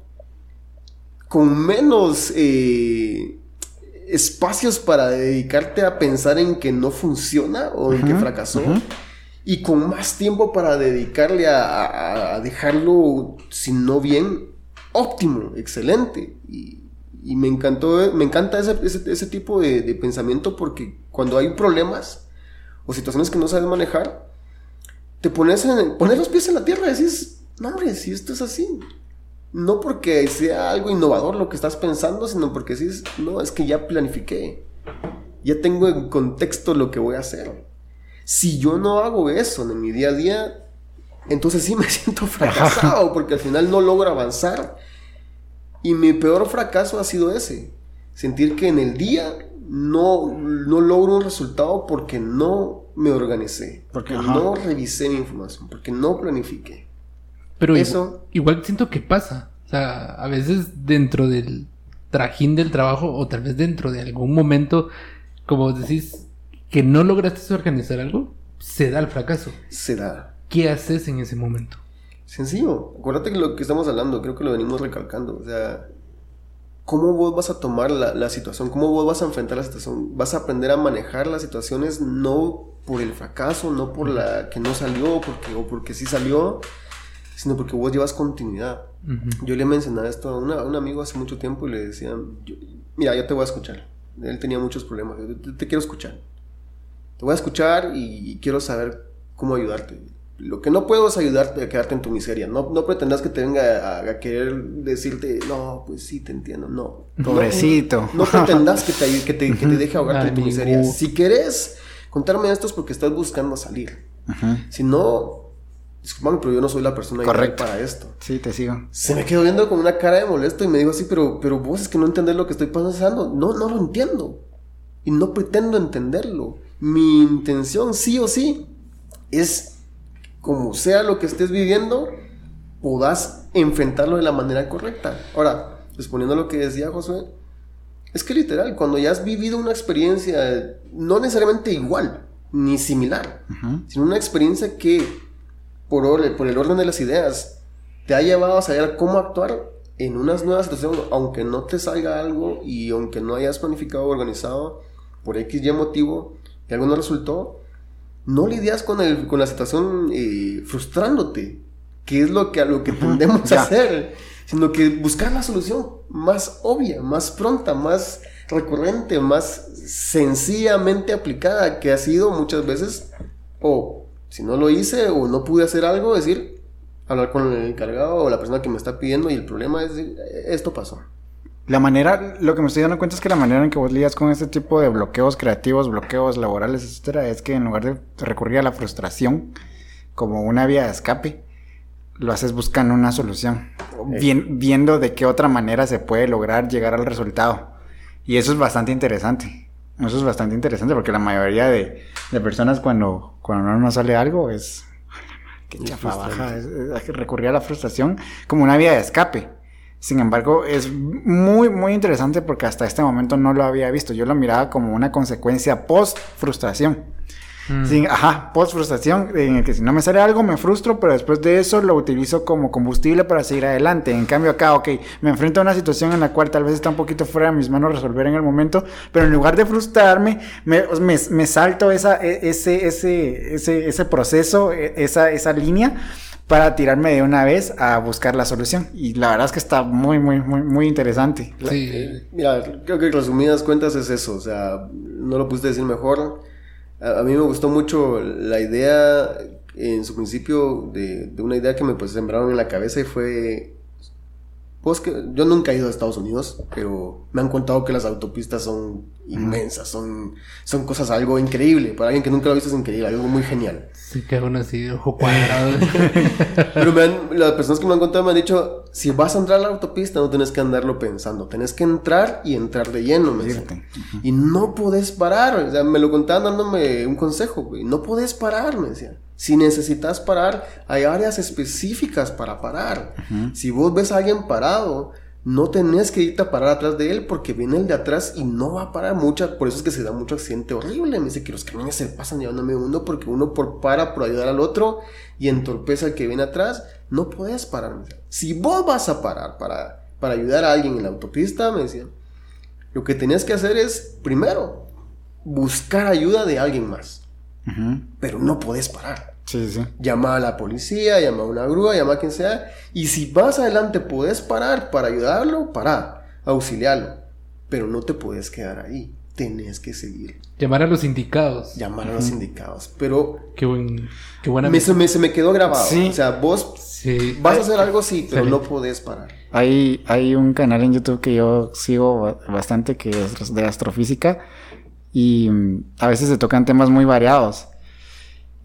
con menos eh, espacios para dedicarte a pensar en que no funciona o en que fracasó. Y con más tiempo para dedicarle a, a- a dejarlo, si no bien, óptimo, excelente. Y, y me encantó, me encanta ese, ese- ese tipo de, de pensamiento porque cuando hay problemas o situaciones que no sabes manejar, te pones, en, pones los pies en la tierra y decís, no hombre, si esto es así. No porque sea algo innovador lo que estás pensando, sino porque decís, no, es que ya planifiqué. Ya tengo en contexto lo que voy a hacer. Si yo no hago eso en mi día a día, entonces sí me siento fracasado porque al final no logro avanzar. Y mi peor fracaso ha sido ese. Sentir que en el día no, no logro un resultado porque no me organicé, porque Ajá. no revisé mi información, porque no planifiqué. Pero Eso- igual, igual siento que pasa. O sea, a veces dentro del trajín del trabajo o tal vez dentro de algún momento, como decís, que no lograste organizar algo, se da el fracaso. Se da. ¿Qué haces en ese momento? Sencillo. Acuérdate que lo que estamos hablando, creo que lo venimos recalcando. O sea, ¿cómo vos vas a tomar la, la situación? ¿Cómo vos vas a enfrentar la situación? Vas a aprender a manejar las situaciones no por el fracaso, no por la que no salió porque, o porque sí salió, sino porque vos llevas continuidad. Ujú. Yo le mencionaba esto a, una- a un amigo hace mucho tiempo y le decía, yo- mira, yo te voy a escuchar. Él tenía muchos problemas. Yo te, te quiero escuchar. Te voy a escuchar y, y quiero saber cómo ayudarte. Lo que no puedo es ayudarte a quedarte en tu miseria. No, no pretendas que te venga a, a querer decirte, no, pues sí, te entiendo. No. Pobrecito. No, no pretendas que te, ayude- que te, que te deje ahogarte en tu miseria. Si querés contarme esto es porque estás buscando salir. Si no, disculpame, pero yo no soy la persona ideal Correcto. para esto. Sí, te sigo. Se me quedó viendo con una cara de molesto y me dijo así, pero, pero vos es que no entendés lo que estoy pasando. No, no lo entiendo. Y no pretendo entenderlo. Mi intención, sí o sí, es, como sea lo que estés viviendo, podás enfrentarlo de la manera correcta. Ahora, respondiendo a lo que decía Josué, es que literal, cuando ya has vivido una experiencia, no necesariamente igual, ni similar, sino una experiencia que, por, or- por el orden de las ideas, te ha llevado a saber cómo actuar en unas nuevas situaciones, aunque no te salga algo y aunque no hayas planificado o organizado por X y motivo y algo no resultó, no lidias con, el, con la situación eh, frustrándote, que es lo que a lo que tendemos a hacer, sino que buscar la solución más obvia, más pronta, más recurrente, más sencillamente aplicada, que ha sido muchas veces, o si no lo hice o no pude hacer algo, decir, hablar con el encargado o la persona que me está pidiendo y el problema es decir, esto pasó. La manera, lo que me estoy dando cuenta es que la manera en que vos lidias con este tipo de bloqueos creativos, bloqueos laborales, etcétera, es que en lugar de recurrir a la frustración como una vía de escape, lo haces buscando una solución, Bien- viendo de qué otra manera se puede lograr llegar al resultado. Y eso es bastante interesante. Eso es bastante interesante porque la mayoría de, de personas cuando, cuando no nos sale algo es... Qué chafa baja, es, es recurrir a la frustración como una vía de escape. Sin embargo, es muy, muy interesante porque hasta este momento no lo había visto. Yo lo miraba como una consecuencia post-frustración. Mm. Sí, ajá, post-frustración, en el que si no me sale algo me frustro, pero después de eso lo utilizo como combustible para seguir adelante. En cambio acá, ok, me enfrento a una situación en la cual tal vez está un poquito fuera de mis manos resolver en el momento, pero en lugar de frustrarme, me, me, me salto esa, e- ese, ese, ese, ese proceso, e- esa, esa línea para tirarme de una vez a buscar la solución. Y la verdad es que está muy, muy, muy, muy interesante. Sí. Eh, Mira, creo que resumidas cuentas es eso, o sea, no lo pudiste decir mejor. A, a mí me gustó mucho la idea, en su principio, de, de una idea que me pues, sembraron en la cabeza y fue... Pues que yo nunca he ido a Estados Unidos, pero me han contado que las autopistas son inmensas, son, son cosas algo increíble. Para alguien que nunca lo ha visto es increíble, algo muy genial. Sí, que uno así ojo cuadrado. Pero me han- las personas que me han contado me han dicho, si vas a entrar a la autopista no tienes que andarlo pensando, tenés que entrar y entrar de lleno, me decían. Irte. Y no podés parar, o sea, me lo contaban dándome un consejo, güey, no podés parar, me decían. Si necesitas parar, hay áreas específicas para parar. Si vos ves a alguien parado, no tenés que irte a parar atrás de él porque viene el de atrás y no va a parar mucho. Por eso es que se da mucho accidente horrible. Me dice que los camiones se pasan llevando a medio mundo porque uno por para por ayudar al otro y entorpece al que viene atrás. No puedes parar. me decía. Si vos vas a parar para, para ayudar a alguien en la autopista, me decían, lo que tenías que hacer es, primero, buscar ayuda de alguien más. Pero no podés parar. Sí, sí. Llama a la policía, llama a una grúa, llama a quien sea. Y si vas adelante, podés parar para ayudarlo, para auxiliarlo. Pero no te puedes quedar ahí. Tenés que seguir. Llamar a los indicados. Llamar a los indicados. Pero Qué, buen, qué buena me, se, me, se me quedó grabado. Sí. O sea, vos Sí. vas a hacer algo, sí, pero no podés parar. Hay, hay un canal en YouTube que yo sigo ba- bastante que es de astrofísica y a veces se tocan temas muy variados.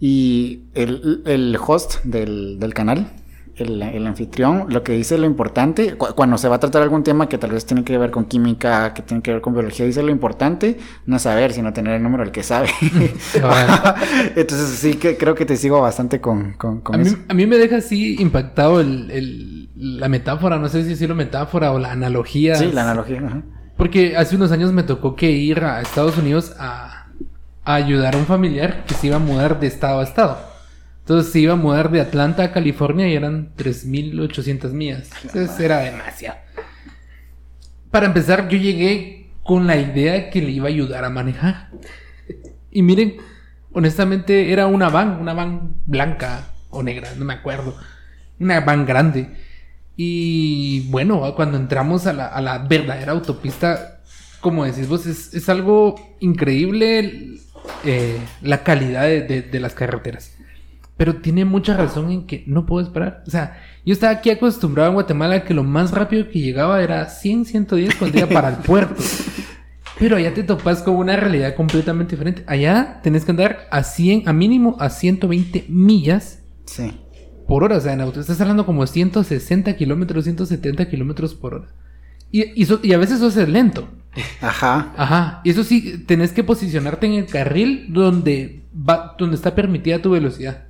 Y el, el host del, del canal el, el anfitrión lo que dice lo importante, cu- cuando se va a tratar algún tema que tal vez tiene que ver con química, que tiene que ver con biología, dice lo importante, no saber, sino tener el número del que sabe. Entonces sí que creo que te sigo bastante con, con, con A mí, eso. a mí me deja así impactado el, el- la metáfora, no sé si decirlo metáfora o la analogía. Sí, la analogía. ajá. Porque hace unos años me tocó que ir a Estados Unidos a, ayudar a un familiar que se iba a mudar de estado a estado. Entonces se iba a mudar de Atlanta a California y eran 3.800 millas. Entonces era demasiado. Para empezar, yo llegué con la idea que le iba a ayudar a manejar. Y miren, honestamente era una van, una van blanca o negra, no me acuerdo. Una van grande. Y bueno, cuando entramos a la, a la verdadera autopista, como decís vos, es, es algo increíble eh, la calidad de, de- de las carreteras. Pero tiene mucha razón en que no puedo esperar. O sea, yo estaba aquí acostumbrado en Guatemala que lo más rápido que llegaba era 100, 110 cuando iba para el puerto. Pero allá te topas con una realidad completamente diferente. Allá tenés que andar a 100, a mínimo a 120 millas Sí. Por hora. O sea, en auto estás hablando como 160 kilómetros, 170 kilómetros por hora. Y, y, so- y a veces eso es lento. Ajá. Ajá. Y eso sí, tenés que posicionarte en el carril donde, va, donde está permitida tu velocidad.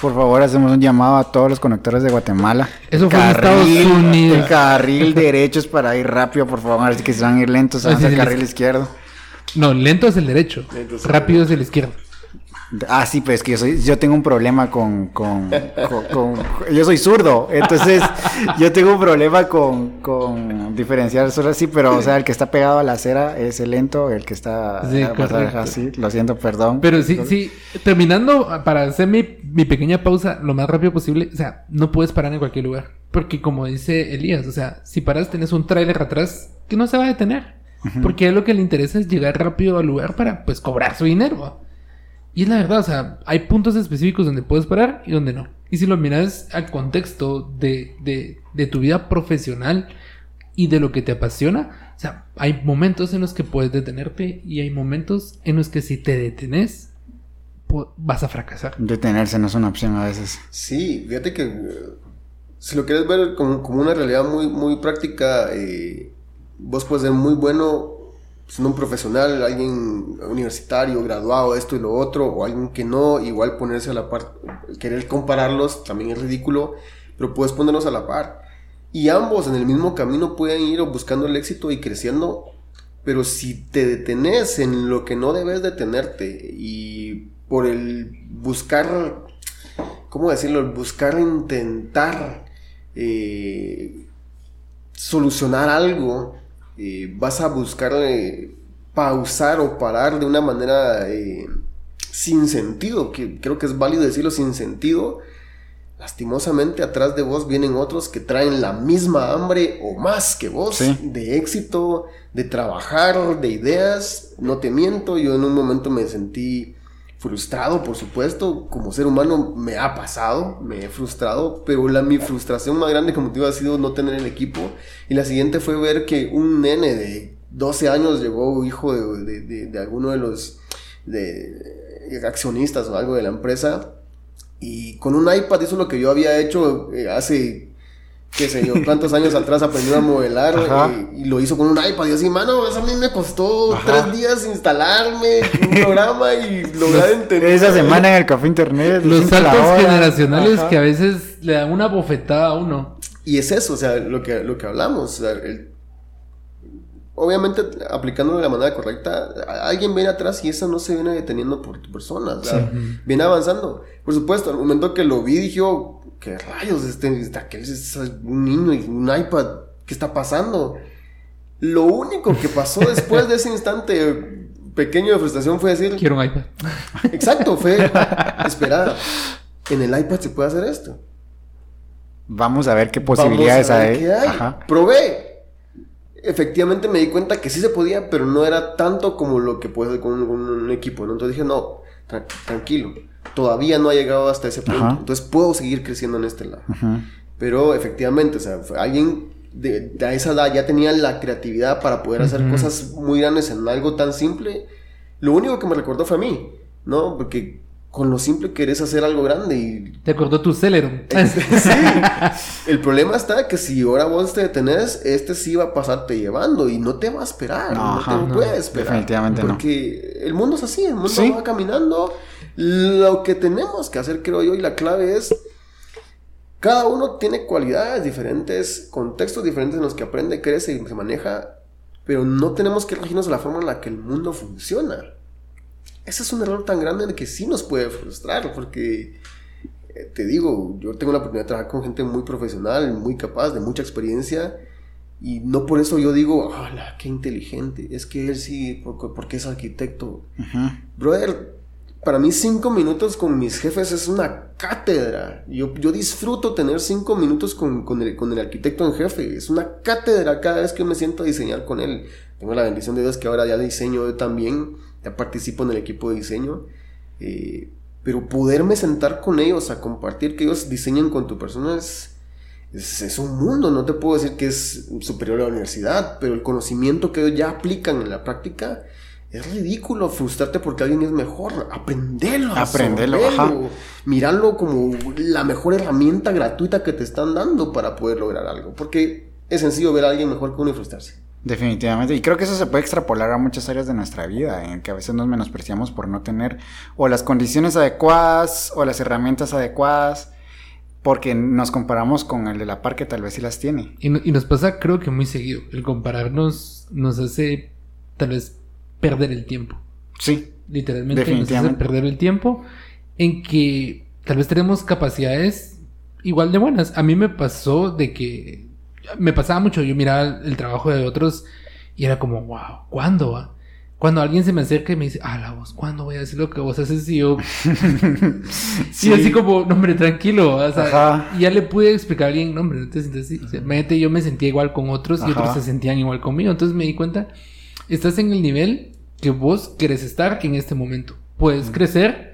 Por favor, hacemos un llamado a todos los conductores de Guatemala. Eso fue en Estados Unidos. El carril derecho es para ir rápido, por favor. Así que si van a ir lentos, Ah, van al sí, carril izquierdo. No, lento es el derecho. Lento es el rápido es el izquierdo. Ah, sí, pues que yo soy, yo tengo un problema con, con, con- con- yo soy zurdo, entonces yo tengo un problema con, con diferenciar solo así, pero o sea, el que está pegado a la acera es el lento, el que está Sí, ah, así, lo siento, perdón. Pero sí, sí, terminando, para hacer mi, mi pequeña pausa lo más rápido posible, o sea, no puedes parar en cualquier lugar. Porque como dice Elías, o sea, si paras tenés un tráiler atrás que no se va a detener. Porque a él lo que le interesa es llegar rápido al lugar para, pues, cobrar su dinero. Y es la verdad, o sea, hay puntos específicos donde puedes parar y donde no. Y si lo miras al contexto de, de, de tu vida profesional y de lo que te apasiona, o sea, hay momentos en los que puedes detenerte y hay momentos en los que si te detenes, vas a fracasar. Detenerse no es una opción a veces. Sí, fíjate que eh, si lo quieres ver como, como una realidad muy, muy práctica, eh, vos puedes ser muy bueno siendo un profesional, alguien universitario, graduado, esto y lo otro, o alguien que no, igual ponerse a la par, querer compararlos también es ridículo, pero puedes ponerlos a la par. Y ambos en el mismo camino pueden ir buscando el éxito y creciendo, pero si te detenes en lo que no debes detenerte y por el buscar ¿cómo decirlo? Buscar intentar eh, solucionar algo, eh, vas a buscar eh, pausar o parar de una manera eh, sin sentido, que creo que es válido decirlo sin sentido. Lastimosamente atrás de vos vienen otros que traen la misma hambre o más que vos Sí. de éxito, de trabajar, de ideas. No te miento, yo en un momento me sentí frustrado, por supuesto, como ser humano me ha pasado, me he frustrado, pero la, mi frustración más grande como te digo ha sido no tener el equipo. Y la siguiente fue ver que un nene de 12 años llegó hijo de, de- de- de alguno de los accionistas o algo de la empresa y con un iPad hizo lo que yo había hecho eh, hace qué sé yo, cuántos años atrás aprendió a modelar y lo hizo con un iPad. Y así, mano, eso a mí me costó Ajá. tres días instalarme un programa y lograr entender. Esa semana en el café internet. Los saltos generacionales Ajá. que a veces le dan una bofetada a uno. Y es eso, o sea, lo que, lo que hablamos. o sea, el- obviamente, aplicándolo de la manera correcta, alguien viene atrás y eso no se viene deteniendo por tu persona. O sea, viene avanzando. Por supuesto, al momento que lo vi, dije, oh, ¿qué rayos? Este, este, aquel es un niño y un iPad. ¿Qué está pasando? Lo único que pasó después de ese instante pequeño de frustración fue decir, Quiero un iPad. exacto, fue, espera, en el iPad se puede hacer esto. Vamos a ver qué Vamos posibilidades a ver hay. qué hay. Ajá. Probé. Efectivamente me di cuenta que sí se podía, pero no era tanto como lo que puede hacer con un, con un equipo. ¿no? Entonces dije, no, tra- tranquilo. Todavía no ha llegado hasta ese punto. Ajá. Entonces puedo seguir creciendo en este lado. Pero efectivamente, o sea, alguien de, de esa edad ya tenía la creatividad para poder hacer cosas muy grandes en algo tan simple. Lo único que me recordó fue a mí, ¿no? Porque con lo simple querés hacer algo grande y... Te acordó tu Celeron. sí. El problema está que si ahora vos te detenés, este sí va a pasarte llevando y no te va a esperar. No, Ajá, te no, puede esperar. definitivamente no. Porque el mundo es así, el mundo Sí. va caminando. Lo que tenemos que hacer, creo yo, y la clave es... Cada uno tiene cualidades diferentes, contextos diferentes en los que aprende, crece y se maneja, pero no tenemos que regirnos de la forma en la que el mundo funciona. Ese es un error tan grande de que sí nos puede frustrar, porque eh, te digo, yo tengo la oportunidad de trabajar con gente muy profesional, muy capaz, de mucha experiencia, y no por eso yo digo, ¡hala, qué inteligente! Es que él sí, porque, porque es arquitecto. Brother, para mí cinco minutos con mis jefes es una cátedra. Yo, yo disfruto tener cinco minutos con, con el, con el arquitecto en jefe. Es una cátedra cada vez que me siento a diseñar con él. Tengo la bendición de Dios que ahora ya diseño yo también. Ya participo en el equipo de diseño. Eh, pero poderme sentar con ellos a compartir que ellos diseñen con tu persona es, es, es un mundo. No te puedo decir que es superior a la universidad, pero el conocimiento que ellos ya aplican en la práctica es ridículo frustrarte porque alguien es mejor. Aprendelo. Aprendelo, absorbelo, Mirarlo como la mejor herramienta gratuita que te están dando para poder lograr algo. Porque es sencillo ver a alguien mejor que uno y frustrarse. Definitivamente. Y creo que eso se puede extrapolar a muchas áreas de nuestra vida, en que a veces nos menospreciamos por no tener o las condiciones adecuadas o las herramientas adecuadas, porque nos comparamos con el de la par que tal vez sí las tiene. Y, no- y nos pasa, creo que muy seguido. El compararnos nos hace tal vez perder el tiempo. Sí, Literalmente nos hace perder el tiempo en que tal vez tenemos capacidades igual de buenas. A mí me pasó de que me pasaba mucho. Yo miraba el trabajo de otros y era como, wow, ¿cuándo? va? Cuando alguien se me acerca y me dice, ah, la voz, ¿cuándo voy a hacer lo que vos haces? Y yo, Sí. y así como, no, hombre, tranquilo. O sea, ya le pude explicar a alguien, no, hombre, no te sientes así. O sea, imagínate, yo me sentía igual con otros y otros se sentían igual conmigo. Entonces me di cuenta, estás en el nivel que vos querés estar en este momento. Puedes crecer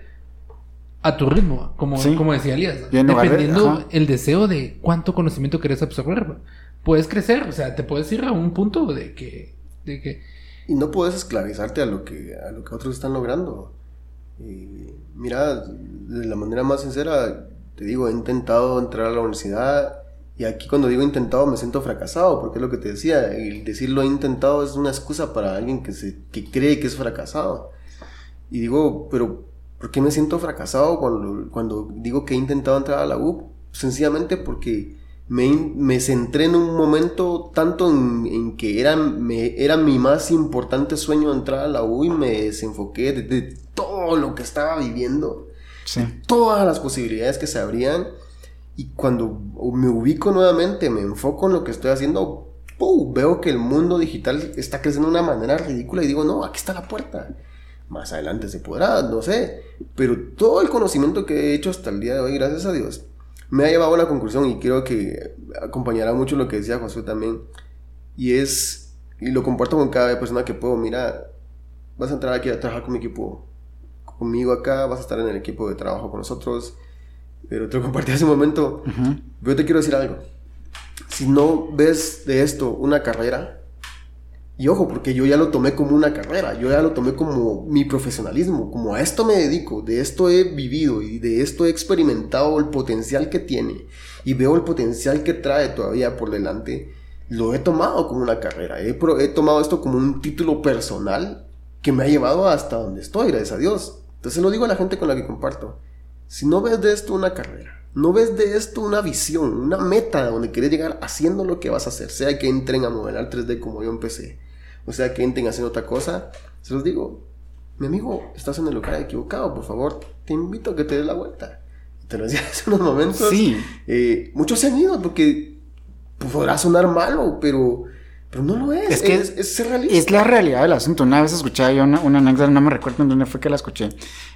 a tu ritmo, como, Sí. como decía Elías. De- Dependiendo ajá. el deseo de cuánto conocimiento querés absorber. Puedes crecer, o sea, te puedes ir a un punto de que... De que Y no puedes esclavizarte a lo que, a lo que otros están logrando. Y mira, de la manera más sincera, te digo, he intentado entrar a la universidad y aquí cuando digo intentado me siento fracasado, porque es lo que te decía, el decirlo he intentado es una excusa para alguien que, se, que cree que es fracasado. Y digo, pero ¿por qué me siento fracasado cuando, cuando digo que he intentado entrar a la U? Sencillamente porque me, me centré en un momento tanto en, en que era, me, era mi más importante sueño entrar a la U y me desenfoqué de, de todo lo que estaba viviendo, Sí. todas las posibilidades que se abrían. Y cuando me ubico nuevamente, me enfoco en lo que estoy haciendo, ¡pum! veo que el mundo digital está creciendo de una manera ridícula y digo, no, aquí está la puerta. Más adelante se podrá, no sé. Pero todo el conocimiento que he hecho hasta el día de hoy, gracias a Dios, me ha llevado a la conclusión y creo que acompañará mucho lo que decía Josué también. Y es, y lo comparto con cada persona que puedo, mira, vas a entrar aquí a trabajar con mi equipo, conmigo acá, vas a estar en el equipo de trabajo con nosotros. Pero te lo compartí hace un momento. Ujú. Yo te quiero decir algo. Si no ves de esto una carrera, y ojo, porque yo ya lo tomé como una carrera, yo ya lo tomé como mi profesionalismo, como a esto me dedico, de esto he vivido y de esto he experimentado el potencial que tiene y veo el potencial que trae todavía por delante, lo he tomado como una carrera, he, he tomado esto como un título personal que me ha llevado hasta donde estoy, gracias a Dios. Entonces lo digo a la gente con la que comparto. Si no ves de esto una carrera, no ves de esto una visión, una meta donde quieres llegar haciendo lo que vas a hacer, sea que entren a modelar 3D como yo empecé, o sea que entren haciendo otra cosa, se los digo, mi amigo, estás en el lugar equivocado, por favor, te invito a que te des la vuelta. Te lo decía hace unos momentos. Sí. Eh, muchos se han ido porque podrá sonar malo, pero, pero no lo es. Es que es, es ser realista. Es la realidad del asunto. Una vez escuchaba yo una, una anécdota, no me recuerdo en dónde fue que la escuché,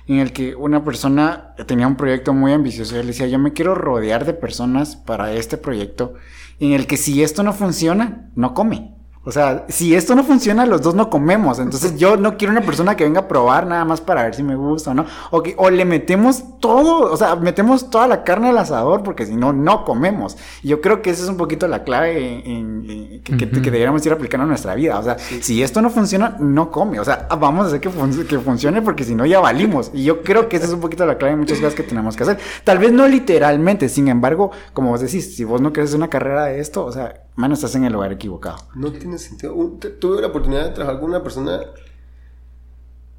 en el que una persona tenía un proyecto muy ambicioso y él decía, yo me quiero rodear de personas para este proyecto, en el que si esto no funciona, no come. O sea, si esto no funciona, los dos no comemos. Entonces yo no quiero una persona que venga a probar nada más para ver si me gusta o no. O, que, o le metemos todo, o sea, metemos toda la carne al asador porque si no, no comemos. Y yo creo que esa es un poquito la clave en, que, deberíamos ir aplicando en nuestra vida. O sea, si esto no funciona, no come. O sea, vamos a hacer que, que funcione porque si no, ya valimos. Y yo creo que esa es un poquito la clave en muchas cosas que tenemos que hacer. Tal vez no literalmente, sin embargo, como vos decís, si vos no querés una carrera de esto, o sea, Mano, estás en el lugar equivocado. No tiene sentido. tuve la oportunidad de trabajar con una persona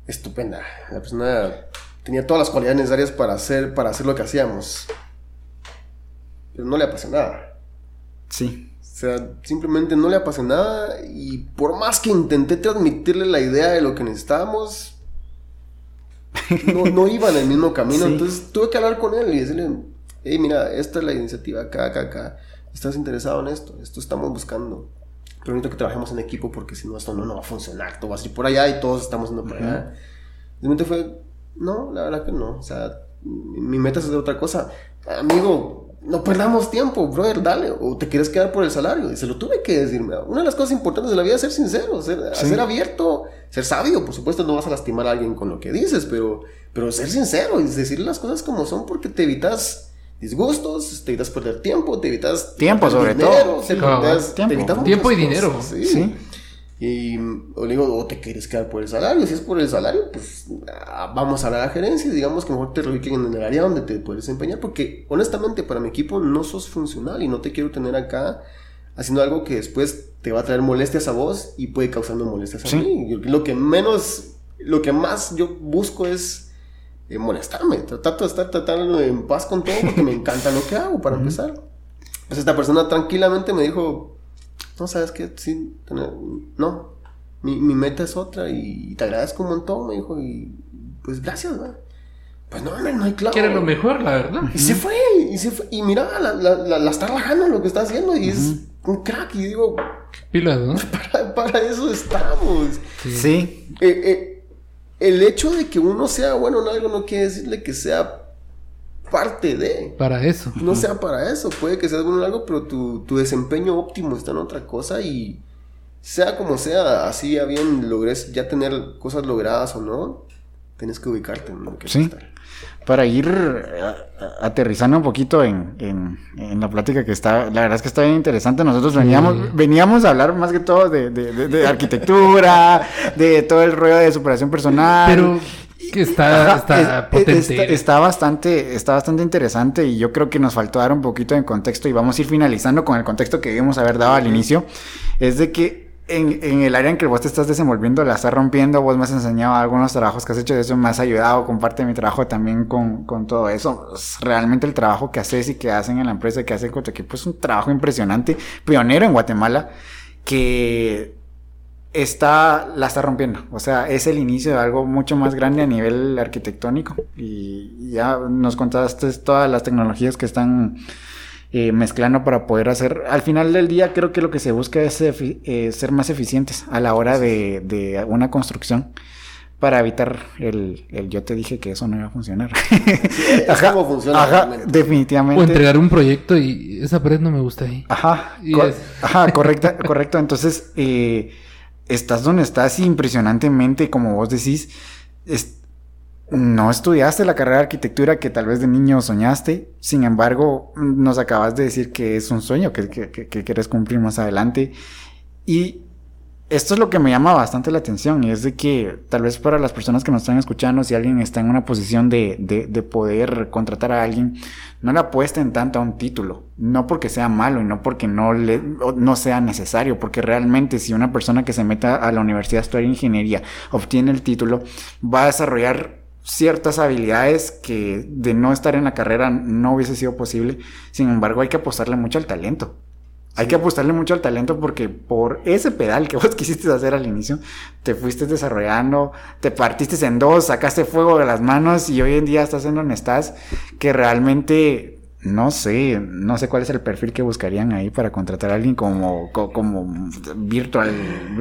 estupenda. La persona tenía todas las cualidades necesarias para hacer, para hacer lo que hacíamos. Pero no le apasionaba. Sí. O sea, simplemente no le apasionaba y por más que intenté transmitirle la idea de lo que necesitábamos, no, no iba en el mismo camino. Entonces tuve que hablar con él y decirle, hey, mira, esta es la iniciativa acá, acá, acá estás interesado en esto, esto estamos buscando. Pero necesito que trabajemos en equipo porque si no, esto no, no va a funcionar. Todo va a ir por allá y todos estamos yendo por allá. Mi mente fue, no, la verdad que no. O sea, mi meta es hacer otra cosa. Amigo, no perdamos tiempo, brother, dale. O te quieres quedar por el salario. Y se lo tuve que decirme. Una de las cosas importantes de la vida es ser sincero, ser, ser abierto, ser sabio. Por supuesto, no vas a lastimar a alguien con lo que dices, pero, pero ser sincero y decir las cosas como son porque te evitas disgustos, te evitas perder tiempo, te evitas... Tiempo sobre todo. Te, evitas, tiempo. tiempo y dinero. Sí. Y o digo, o te quieres quedar por el salario. Si es por el salario, pues ah, vamos a la gerencia y digamos que mejor te reubiquen en el área donde te puedes desempeñar. Porque honestamente, para mi equipo no sos funcional y no te quiero tener acá haciendo algo que después te va a traer molestias a vos y puede causando molestias a mí. Lo que menos, lo que más yo busco es eh, molestarme. Trato de estar tratando en paz con todo porque me encanta lo que hago, para empezar. Pues esta persona tranquilamente me dijo, no, ¿sabes qué? Sí, no, mi, mi, meta es otra y te agradezco un montón, me dijo, y pues gracias, Pues no, no hay claro. Quiere lo mejor, la verdad. Y se fue, y se fue. Y mira, la, la, la, está relajando lo que está haciendo y es un crack. Y digo, pilas, ¿no? Para, para eso estamos. Sí. Eh, eh, el hecho de que uno sea bueno en algo no quiere decirle que sea parte de. Para eso. No sea para eso. Puede que seas bueno en algo, pero tu, desempeño óptimo está en otra cosa y sea como sea, así ya bien logres ya tener cosas logradas o no, tienes que ubicarte en lo que sí para ir eh, aterrizando un poquito en, en, la plática que está, la verdad es que está bien interesante. Nosotros veníamos, veníamos a hablar más que todo de, de, arquitectura, de todo el rollo de superación personal. Pero que está, está, potente. Está, bastante, está bastante interesante y yo creo que nos faltó dar un poquito de contexto y vamos a ir finalizando con el contexto que debíamos haber dado al inicio. Es de que en, el área en que vos te estás desenvolviendo, la estás rompiendo, vos me has enseñado algunos trabajos que has hecho, de eso me has ayudado, comparte mi trabajo también con, con todo eso. Realmente el trabajo que haces y que hacen en la empresa, que hacen con tu equipo, es un trabajo impresionante, pionero en Guatemala, que está, la está rompiendo. O sea, es el inicio de algo mucho más grande a nivel arquitectónico. Y ya nos contaste todas las tecnologías que están eh, mezclando para poder hacer. Al final del día, creo que lo que se busca es eh, ser más eficientes a la hora de, de, una construcción para evitar el, el, yo te dije que eso no iba a funcionar. ajá, funciona definitivamente. O entregar un proyecto y esa pared no me gusta ahí. Ajá, ajá, correcta, correcto. Entonces, eh, estás donde estás impresionantemente, como vos decís, no estudiaste la carrera de arquitectura que tal vez de niño soñaste, sin embargo, nos acabas de decir que es un sueño que, quieres cumplir más adelante. Y esto es lo que me llama bastante la atención, y es de que tal vez para las personas que nos están escuchando, si alguien está en una posición de, de, poder contratar a alguien, no le apuesten tanto a un título, no porque sea malo y no porque no, le, no sea necesario, porque realmente si una persona que se meta a la universidad a estudiar ingeniería obtiene el título, va a desarrollar ciertas habilidades que de no estar en la carrera no hubiese sido posible. Sin embargo, hay que apostarle mucho al talento. Hay que apostarle mucho al talento porque por ese pedal que vos quisiste hacer al inicio, te fuiste desarrollando, te partiste en dos, sacaste fuego de las manos y hoy en día estás en donde estás, que realmente no sé, no sé cuál es el perfil que buscarían ahí para contratar a alguien como, como, virtual,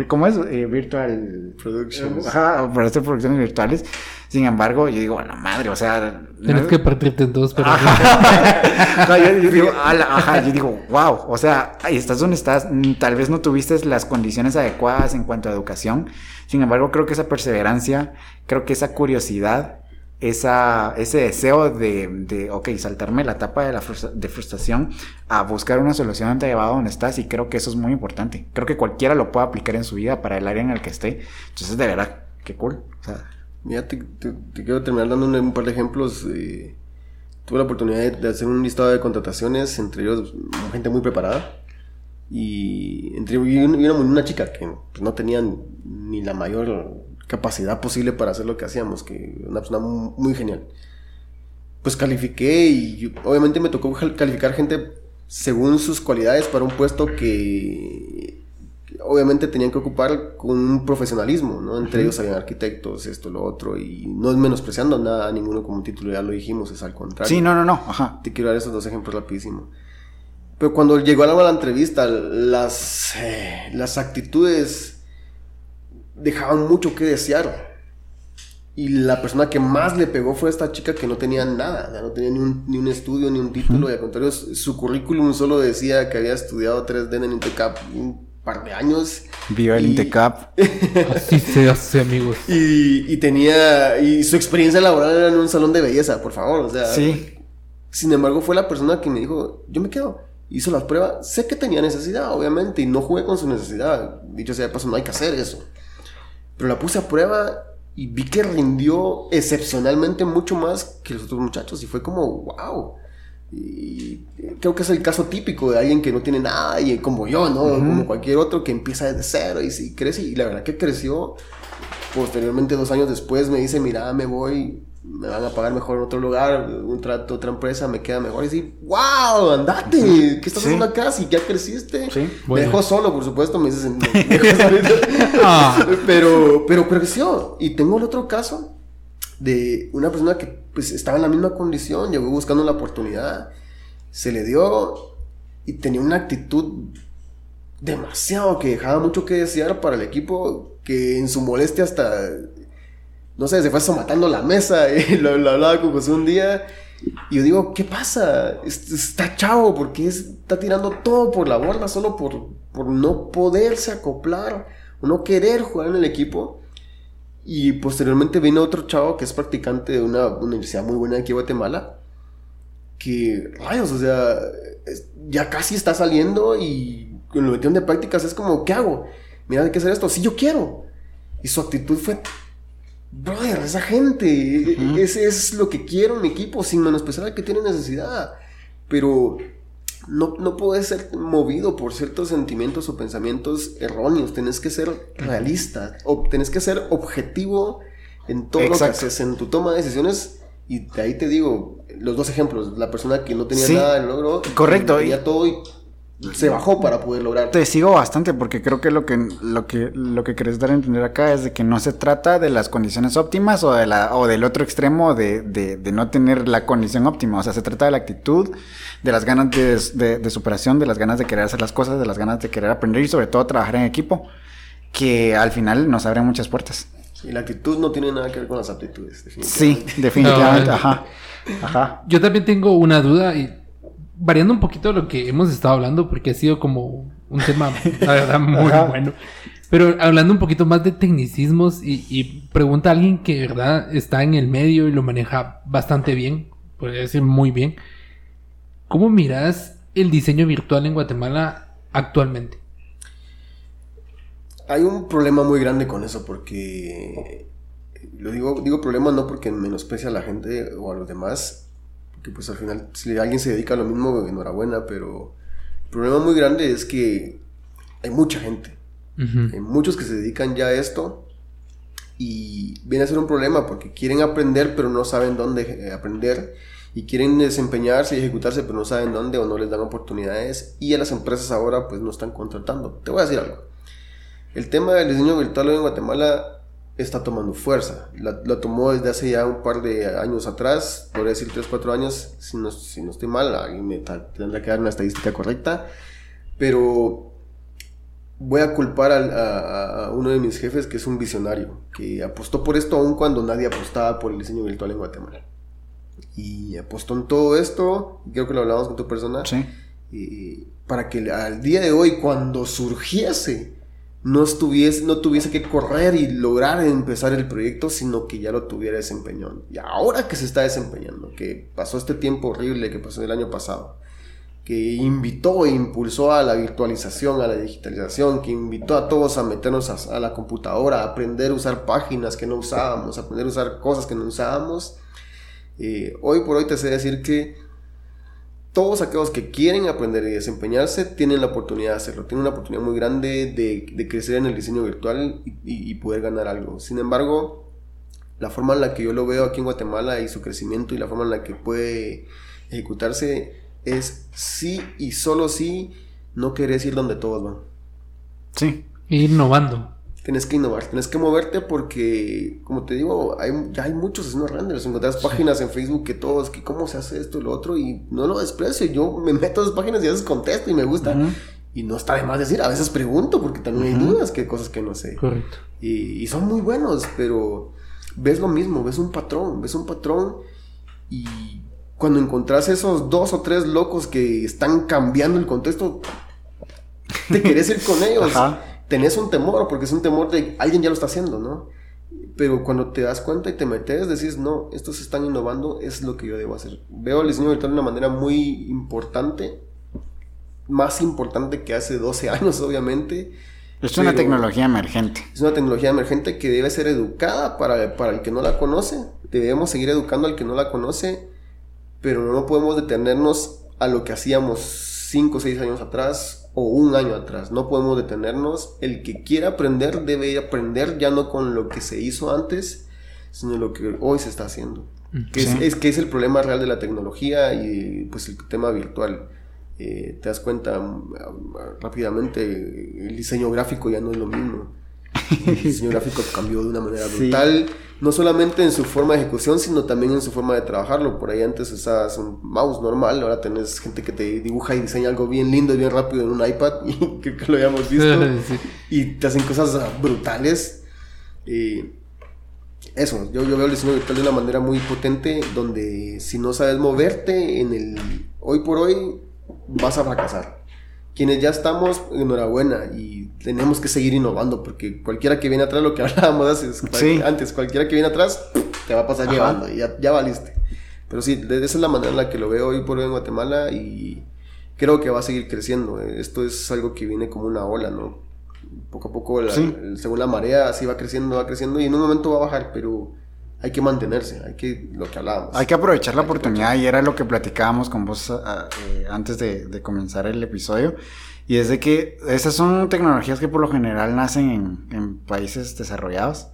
¿cómo es? Eh, virtual Productions. Ajá, para hacer producciones virtuales. Sin embargo, yo digo, bueno, madre, o sea... Tienes que partirte en dos, pero... Ajá. yo, digo, ajá, yo digo, wow, o sea, ahí estás donde estás, mm, tal vez no tuviste las condiciones adecuadas en cuanto a educación, sin embargo, creo que esa perseverancia, creo que esa curiosidad esa, ese deseo de, de, ok, saltarme la etapa de la de frustración a buscar una solución ante llevado donde estás y creo que eso es muy importante. Creo que cualquiera lo puede aplicar en su vida para el área en el que esté. Entonces, de verdad, qué cool. O sea, Mira, te, quiero terminar dando un, par de ejemplos. Eh, tuve la oportunidad de, hacer un listado de contrataciones, entre ellos gente muy preparada. Y entre y una, una chica que pues, no tenía ni la mayor capacidad posible para hacer lo que hacíamos, que una persona muy, genial. Pues califiqué y obviamente me tocó calificar gente según sus cualidades para un puesto que obviamente tenían que ocupar con un profesionalismo, ¿no? Entre ellos habían arquitectos, esto, lo otro, y no es menospreciando nada a ninguno como un título, ya lo dijimos, es al contrario. Sí, no, no, no, ajá. Te quiero dar esos dos ejemplos rapidísimo. Pero cuando llegó a la, entrevista, las, eh, las actitudes dejaban mucho que desear. Y la persona que más le pegó fue esta chica que no tenía nada, no tenía ni un, ni un estudio, ni un título, y al contrario, su currículum solo decía que había estudiado 3D en el Intecap un par de años. Viva el Intecap. Así se hace, amigos. Y, y, tenía, y su experiencia laboral era en un salón de belleza, por favor, o sea. Sí. Sin embargo, fue la persona que me dijo, yo me quedo. Hizo las pruebas, sé que tenía necesidad, obviamente, y no jugué con su necesidad. Dicho sea de paso, no hay que hacer eso. Pero la puse a prueba y vi que rindió excepcionalmente mucho más que los otros muchachos y fue como, wow. Y creo que es el caso típico de alguien que no tiene nada y como yo, ¿no? Como cualquier otro que empieza desde cero y, y crece. Y la verdad que creció. Posteriormente, dos años después, me dice, mira, me voy me van a pagar mejor en otro lugar, un trato, otra empresa me queda mejor. Y así, wow, andate, ¿qué estás haciendo acá? Si ya creciste. Me dejó solo, por supuesto, me dices, ah. pero, pero creció. Y tengo el otro caso de una persona que pues estaba en la misma condición, llegó buscando la oportunidad, se le dio y tenía una actitud demasiado que dejaba mucho que desear para el equipo, que en su molestia hasta no sé, se fue matando la mesa y lo, hablaba con José un día. Y yo digo, ¿qué pasa? Está chavo porque está tirando todo por la borda solo por, por no poderse acoplar o no querer jugar en el equipo. Y posteriormente vino otro chavo que es practicante de una universidad muy buena aquí en Guatemala. Que, rayos, o sea, ya casi está saliendo y con lo metión de prácticas es como, ¿qué hago? Mira, hay que hacer esto. Sí, yo quiero. Y su actitud fue brother, esa gente, ese es lo que quiero en mi equipo, sin menospreciar al que tiene necesidad. Pero no, no puedes ser movido por ciertos sentimientos o pensamientos erróneos. Tenés que ser realista, o tenés que ser objetivo en todo lo que haces, en tu toma de decisiones. Y de ahí te digo, los dos ejemplos, la persona que no tenía nada, logró. Correcto. Y, todo y se bajó para poder lograr. Te sigo bastante porque creo que lo que lo que lo que querés dar a entender acá es de que no se trata de las condiciones óptimas o de la o del otro extremo de, de, no tener la condición óptima, o sea, se trata de la actitud, de las ganas de, de, superación, de las ganas de querer hacer las cosas, de las ganas de querer aprender y sobre todo trabajar en equipo, que al final nos abre muchas puertas. Y la actitud no tiene nada que ver con las aptitudes. Definitivamente. Sí, definitivamente, ajá. Ajá. Yo también tengo una duda y variando un poquito lo que hemos estado hablando, porque ha sido como un tema, la verdad, muy bueno. Pero hablando un poquito más de tecnicismos y, pregunta a alguien que, verdad, está en el medio y lo maneja bastante bien, podría decir muy bien. ¿Cómo miras el diseño virtual en Guatemala actualmente? Hay un problema muy grande con eso porque lo digo, digo problema no porque menosprecia a la gente o a los demás, que pues al final si alguien se dedica a lo mismo, enhorabuena, pero el problema muy grande es que hay mucha gente, hay muchos que se dedican ya a esto y viene a ser un problema porque quieren aprender pero no saben dónde eh, aprender y quieren desempeñarse y ejecutarse pero no saben dónde o no les dan oportunidades y a las empresas ahora pues no están contratando. Te voy a decir algo. El tema del diseño virtual en Guatemala está tomando fuerza. La, la, tomó desde hace ya un par de años atrás, podría decir 3, 4 años, si no, si no estoy mal, alguien me tendrá que dar una estadística correcta, pero voy a culpar a, a, uno de mis jefes que es un visionario, que apostó por esto aún cuando nadie apostaba por el diseño virtual en Guatemala. Y apostó en todo esto, creo que lo hablamos con tu persona, Sí. y para que al día de hoy, cuando surgiese, no, estuviese, no tuviese que correr y lograr empezar el proyecto, sino que ya lo tuviera desempeñado. Y ahora que se está desempeñando, que pasó este tiempo horrible que pasó el año pasado, que invitó e impulsó a la virtualización, a la digitalización, que invitó a todos a meternos a, la computadora, a aprender a usar páginas que no usábamos, a aprender a usar cosas que no usábamos. Eh, hoy por hoy te sé decir que todos aquellos que quieren aprender y desempeñarse tienen la oportunidad de hacerlo, tienen una oportunidad muy grande de, crecer en el diseño virtual y, poder ganar algo. Sin embargo, la forma en la que yo lo veo aquí en Guatemala y su crecimiento y la forma en la que puede ejecutarse es sí y solo sí no querés ir donde todos van. Sí. Innovando. Tienes que innovar, tienes que moverte porque, como te digo, hay, ya hay muchos haciendo renders. Encontrás sí. páginas en Facebook que todos, que cómo se hace esto y lo otro, y no lo desprecio. Yo me meto a esas páginas y a veces contesto y me gusta. Uh -huh. Y no está de más decir, a veces pregunto porque también uh -huh. hay dudas, que hay cosas que no sé. Correcto. Y, y, son muy buenos, pero ves lo mismo, ves un patrón, ves un patrón y cuando encontrás esos dos o tres locos que están cambiando el contexto, te querés ir con ellos. Ajá tenés un temor, porque es un temor de alguien ya lo está haciendo, ¿no? Pero cuando te das cuenta y te metes, decís, no, estos están innovando, es lo que yo debo hacer. Veo el diseño virtual de una manera muy importante, más importante que hace 12 años, obviamente. Es una tecnología emergente. Es una tecnología emergente que debe ser educada para, para el que no la conoce. Debemos seguir educando al que no la conoce, pero no podemos detenernos a lo que hacíamos 5 o 6 años atrás o un año atrás. No podemos detenernos. El que quiera aprender debe aprender ya no con lo que se hizo antes, sino lo que hoy se está haciendo. Que, sí. es, es, que es el problema real de la tecnología y pues el tema virtual. Eh, te das cuenta um, rápidamente, el diseño gráfico ya no es lo mismo. El diseño gráfico cambió de una manera brutal, sí. No solamente en su forma de ejecución, sino también en su forma de trabajarlo. Por ahí antes usabas un mouse normal, ahora tenés gente que te dibuja y diseña algo bien lindo y bien rápido en un iPad, y creo que lo habíamos visto, sí. y te hacen cosas brutales. Y eso, yo, yo veo el diseño virtual de una manera muy potente, donde si no sabes moverte en el hoy por hoy, vas a fracasar quienes ya estamos, enhorabuena, y tenemos que seguir innovando, porque cualquiera que viene atrás, lo que hablábamos antes, sí. antes cualquiera que viene atrás, te va a pasar Ajá. llevando, y ya, ya valiste. Pero sí, esa es la manera en la que lo veo hoy por hoy en Guatemala, y creo que va a seguir creciendo. Esto es algo que viene como una ola, ¿no? Poco a poco, la, sí. según la marea, así va creciendo, va creciendo, y en un momento va a bajar, pero hay que mantenerse, hay que, lo que hablábamos. Hay que aprovechar la oportunidad aprovechar. y era lo que platicábamos con vos uh, eh, antes de, de, comenzar el episodio. Y es de que esas son tecnologías que por lo general nacen en, en países desarrollados,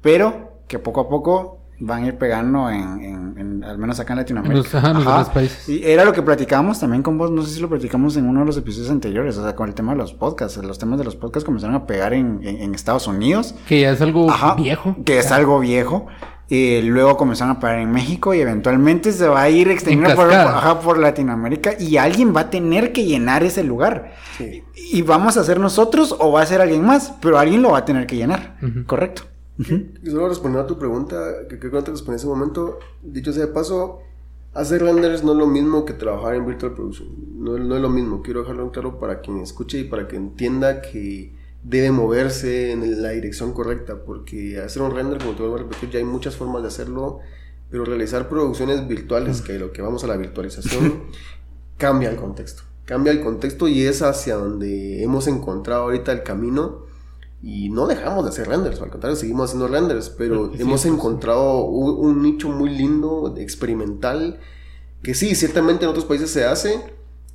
pero que poco a poco van a ir pegando en, en, en al menos acá en Latinoamérica. Los, ajá, ajá. países. Y era lo que platicábamos también con vos, no sé si lo platicamos en uno de los episodios anteriores, o sea, con el tema de los podcasts. Los temas de los podcasts comenzaron a pegar en, en Estados Unidos. Que ya es algo ajá, viejo. Que es algo viejo. Y luego comenzaron a parar en México y eventualmente se va a ir extendiendo por, ajá, por, Latinoamérica y alguien va a tener que llenar ese lugar. Sí. Y vamos a ser nosotros o va a ser alguien más, pero alguien lo va a tener que llenar. Uh -huh. Correcto. Uh -huh. Y solo respondiendo a tu pregunta, que creo que no te respondí en ese momento, dicho sea de paso, hacer renders no es lo mismo que trabajar en Virtual Production. No, no es lo mismo, quiero dejarlo en claro para quien escuche y para que entienda que debe moverse en la dirección correcta, porque hacer un render, como te vuelvo a repetir, ya hay muchas formas de hacerlo, pero realizar producciones virtuales, que lo que vamos a la virtualización, cambia el contexto. Cambia el contexto y es hacia donde hemos encontrado ahorita el camino. Y no dejamos de hacer renders, al contrario, seguimos haciendo renders, pero sí, hemos sí, encontrado un, un, nicho muy lindo, experimental, que sí, ciertamente en otros países se hace,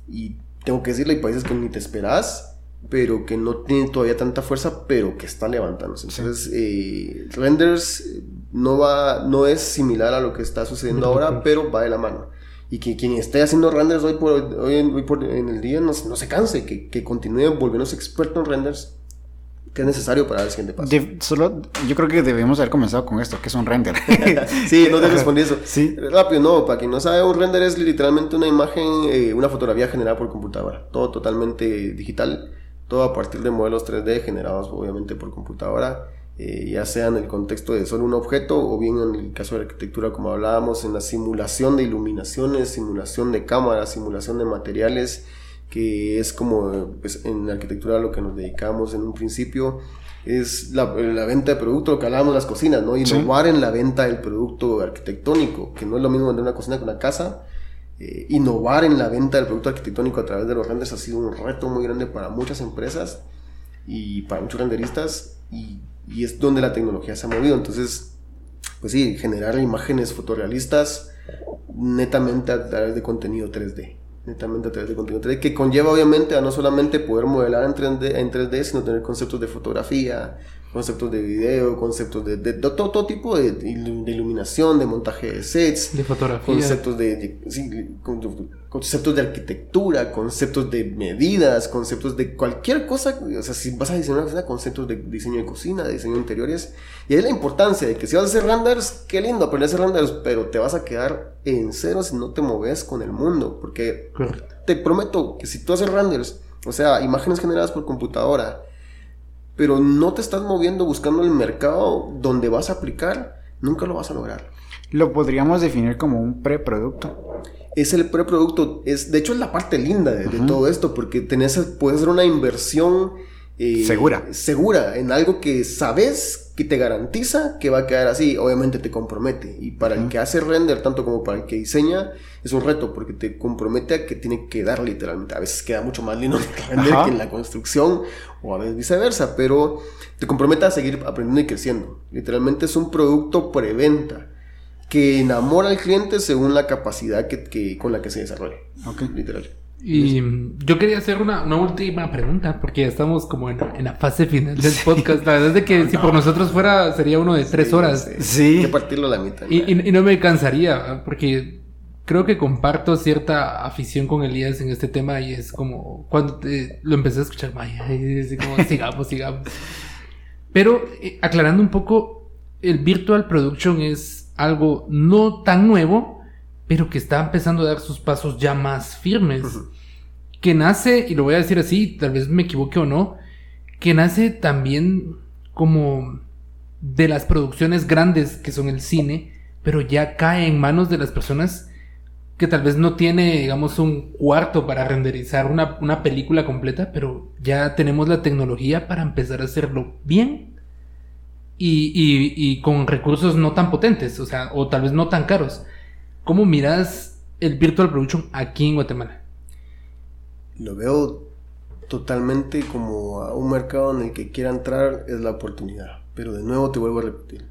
y tengo que decirle, hay países que ni te esperas, pero que no tiene todavía tanta fuerza, pero que está levantándose. Entonces, sí. eh, renders no va, no es similar a lo que está sucediendo no, ahora, no. pero va de la mano. Y que quien esté haciendo renders hoy por, hoy, hoy por en el día no, no se canse, que, que continúe volviéndose experto en renders que es necesario para el siguiente paso. De- solo, yo creo que debemos haber comenzado con esto, que es un render. sí, no te respondí eso. Sí. Rápido, no, para quien no sabe, un render es literalmente una imagen, eh, una fotografía generada por computadora. Todo totalmente digital, todo a partir de modelos 3D generados obviamente por computadora, eh, ya sea en el contexto de solo un objeto o bien en el caso de la arquitectura, como hablábamos, en la simulación de iluminaciones, simulación de cámaras, simulación de materiales, que es como pues, en la arquitectura a lo que nos dedicamos en un principio. Es la, la venta de producto, lo que hablábamos las cocinas, ¿no? Sí. Innovar en la venta del producto arquitectónico, que no es lo mismo vender una cocina que una casa. Eh, innovar en la venta del producto arquitectónico a través de los renders ha sido un reto muy grande para muchas empresas y para muchos renderistas y, y es donde la tecnología se ha movido. Entonces, pues sí, generar imágenes fotorrealistas netamente a través de contenido 3D. Netamente a través de contenido 3D, que conlleva obviamente a no solamente poder modelar en 3D, en 3D sino tener conceptos de fotografía, conceptos de video, conceptos de, de- de todo, todo tipo de, de ilu- de iluminación, de montaje de sets, De fotografía. conceptos de, sí, con- conceptos de arquitectura, conceptos de medidas, conceptos de cualquier cosa, o sea, si vas a diseñar una cocina, conceptos de diseño de cocina, de diseño de interiores, y ahí la importancia de que si vas a hacer renders, qué lindo aprender a hacer renders, pero te vas a quedar en cero si no te moves con el mundo, porque te prometo que si tú haces renders, o sea, imágenes generadas por computadora, pero no te estás moviendo buscando el mercado donde vas a aplicar, nunca lo vas a lograr. Lo podríamos definir como un preproducto. es el preproducto. Es, de hecho, es la parte linda de, todo esto, porque tenés, puedes hacer una inversión eh, Segura. segura en algo que sabes que te garantiza que va a quedar así. Obviamente te compromete. Y para el que hace render, tanto como para el que diseña, es un reto, porque te compromete a que tiene que dar literalmente. A veces queda mucho más lindo en el render Ajá. que en la construcción, o a veces viceversa, pero te compromete a seguir aprendiendo y creciendo. Literalmente es un producto preventa que enamora al cliente según la capacidad que, que- con la que se desarrolla. Ok. Literal. Y yo quería hacer una, una última pregunta, porque ya estamos como en, en la fase final del podcast. La verdad es de que si por nosotros fuera, sería uno de tres Sí, horas. sí. Sí. Hay que partirlo a la mitad. Y, y- y no me cansaría, ¿verdad? porque creo que comparto cierta afición con Elías en este tema y es como cuando te- lo empecé a escuchar, vaya, y es como sigamos, sigamos. Pero eh, aclarando un poco, el virtual production es algo no tan nuevo, pero que está empezando a dar sus pasos ya más firmes. Que nace, y lo voy a decir así, tal vez me equivoque o no, que nace también como de las producciones grandes que son el cine, pero ya cae en manos de las personas que tal vez no tiene, digamos, un cuarto para renderizar una, una película completa, pero ya tenemos la tecnología para empezar a hacerlo bien y, y- y con recursos no tan potentes, o sea, o tal vez no tan caros. ¿Cómo miras el virtual production aquí en Guatemala? Lo veo totalmente como a un mercado en el que quiera entrar es la oportunidad. Pero de nuevo te vuelvo a repetir.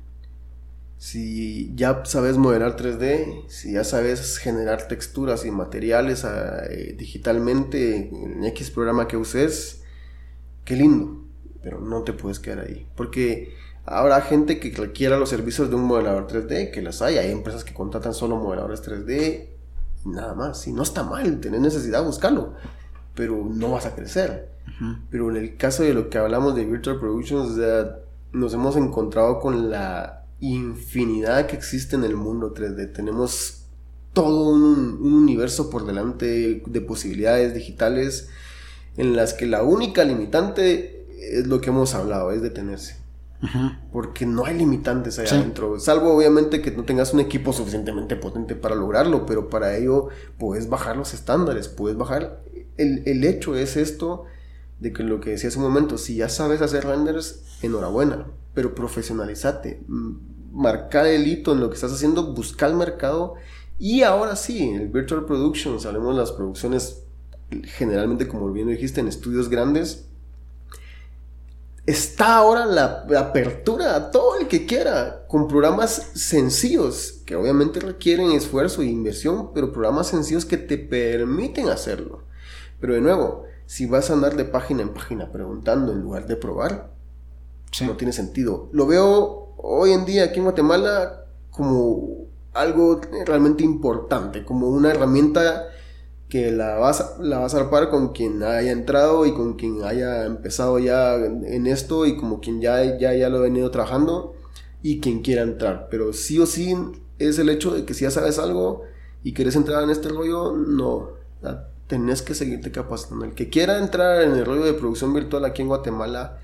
Si ya sabes modelar 3D, si ya sabes generar texturas y materiales ah, eh, digitalmente en X programa que uses, qué lindo. Pero no te puedes quedar ahí. Porque habrá gente que requiera los servicios de un modelador 3D, que las hay. Hay empresas que contratan solo modeladores 3D y nada más. Y no está mal tener necesidad, buscarlo. Pero no vas a crecer. Pero en el caso de lo que hablamos de Virtual Productions, nos hemos encontrado con la infinidad que existe en el mundo 3D. Tenemos todo un, un universo por delante de posibilidades digitales en las que la única limitante es lo que hemos hablado, es detenerse. Porque no hay limitantes allá Sí. adentro. Salvo obviamente que no tengas un equipo suficientemente potente para lograrlo. Pero para ello puedes bajar los estándares. Puedes bajar. El, el hecho es esto de que lo que decía hace un momento. Si ya sabes hacer renders, enhorabuena. Pero profesionalizate. mm, Marca el hito en lo que estás haciendo. Busca el mercado. Y ahora sí, en el Virtual Productions, hablemos de las producciones generalmente, como bien dijiste, en estudios grandes está ahora la, la apertura a todo el que quiera, con programas sencillos, que obviamente requieren esfuerzo e inversión, pero programas sencillos que te permiten hacerlo. Pero de nuevo, si vas a andar de página en página preguntando en lugar de probar, Sí. no tiene sentido. Lo veo hoy en día aquí en Guatemala como algo realmente importante, como una herramienta que la vas, la vas a arpar con quien haya entrado y con quien haya empezado ya en, esto y como quien ya, ya, ya lo ha venido trabajando y quien quiera entrar. Pero sí o sí es el hecho de que si ya sabes algo y quieres entrar en este rollo, no. Tenés que seguirte capacitando. El que quiera entrar en el rollo de producción virtual aquí en Guatemala,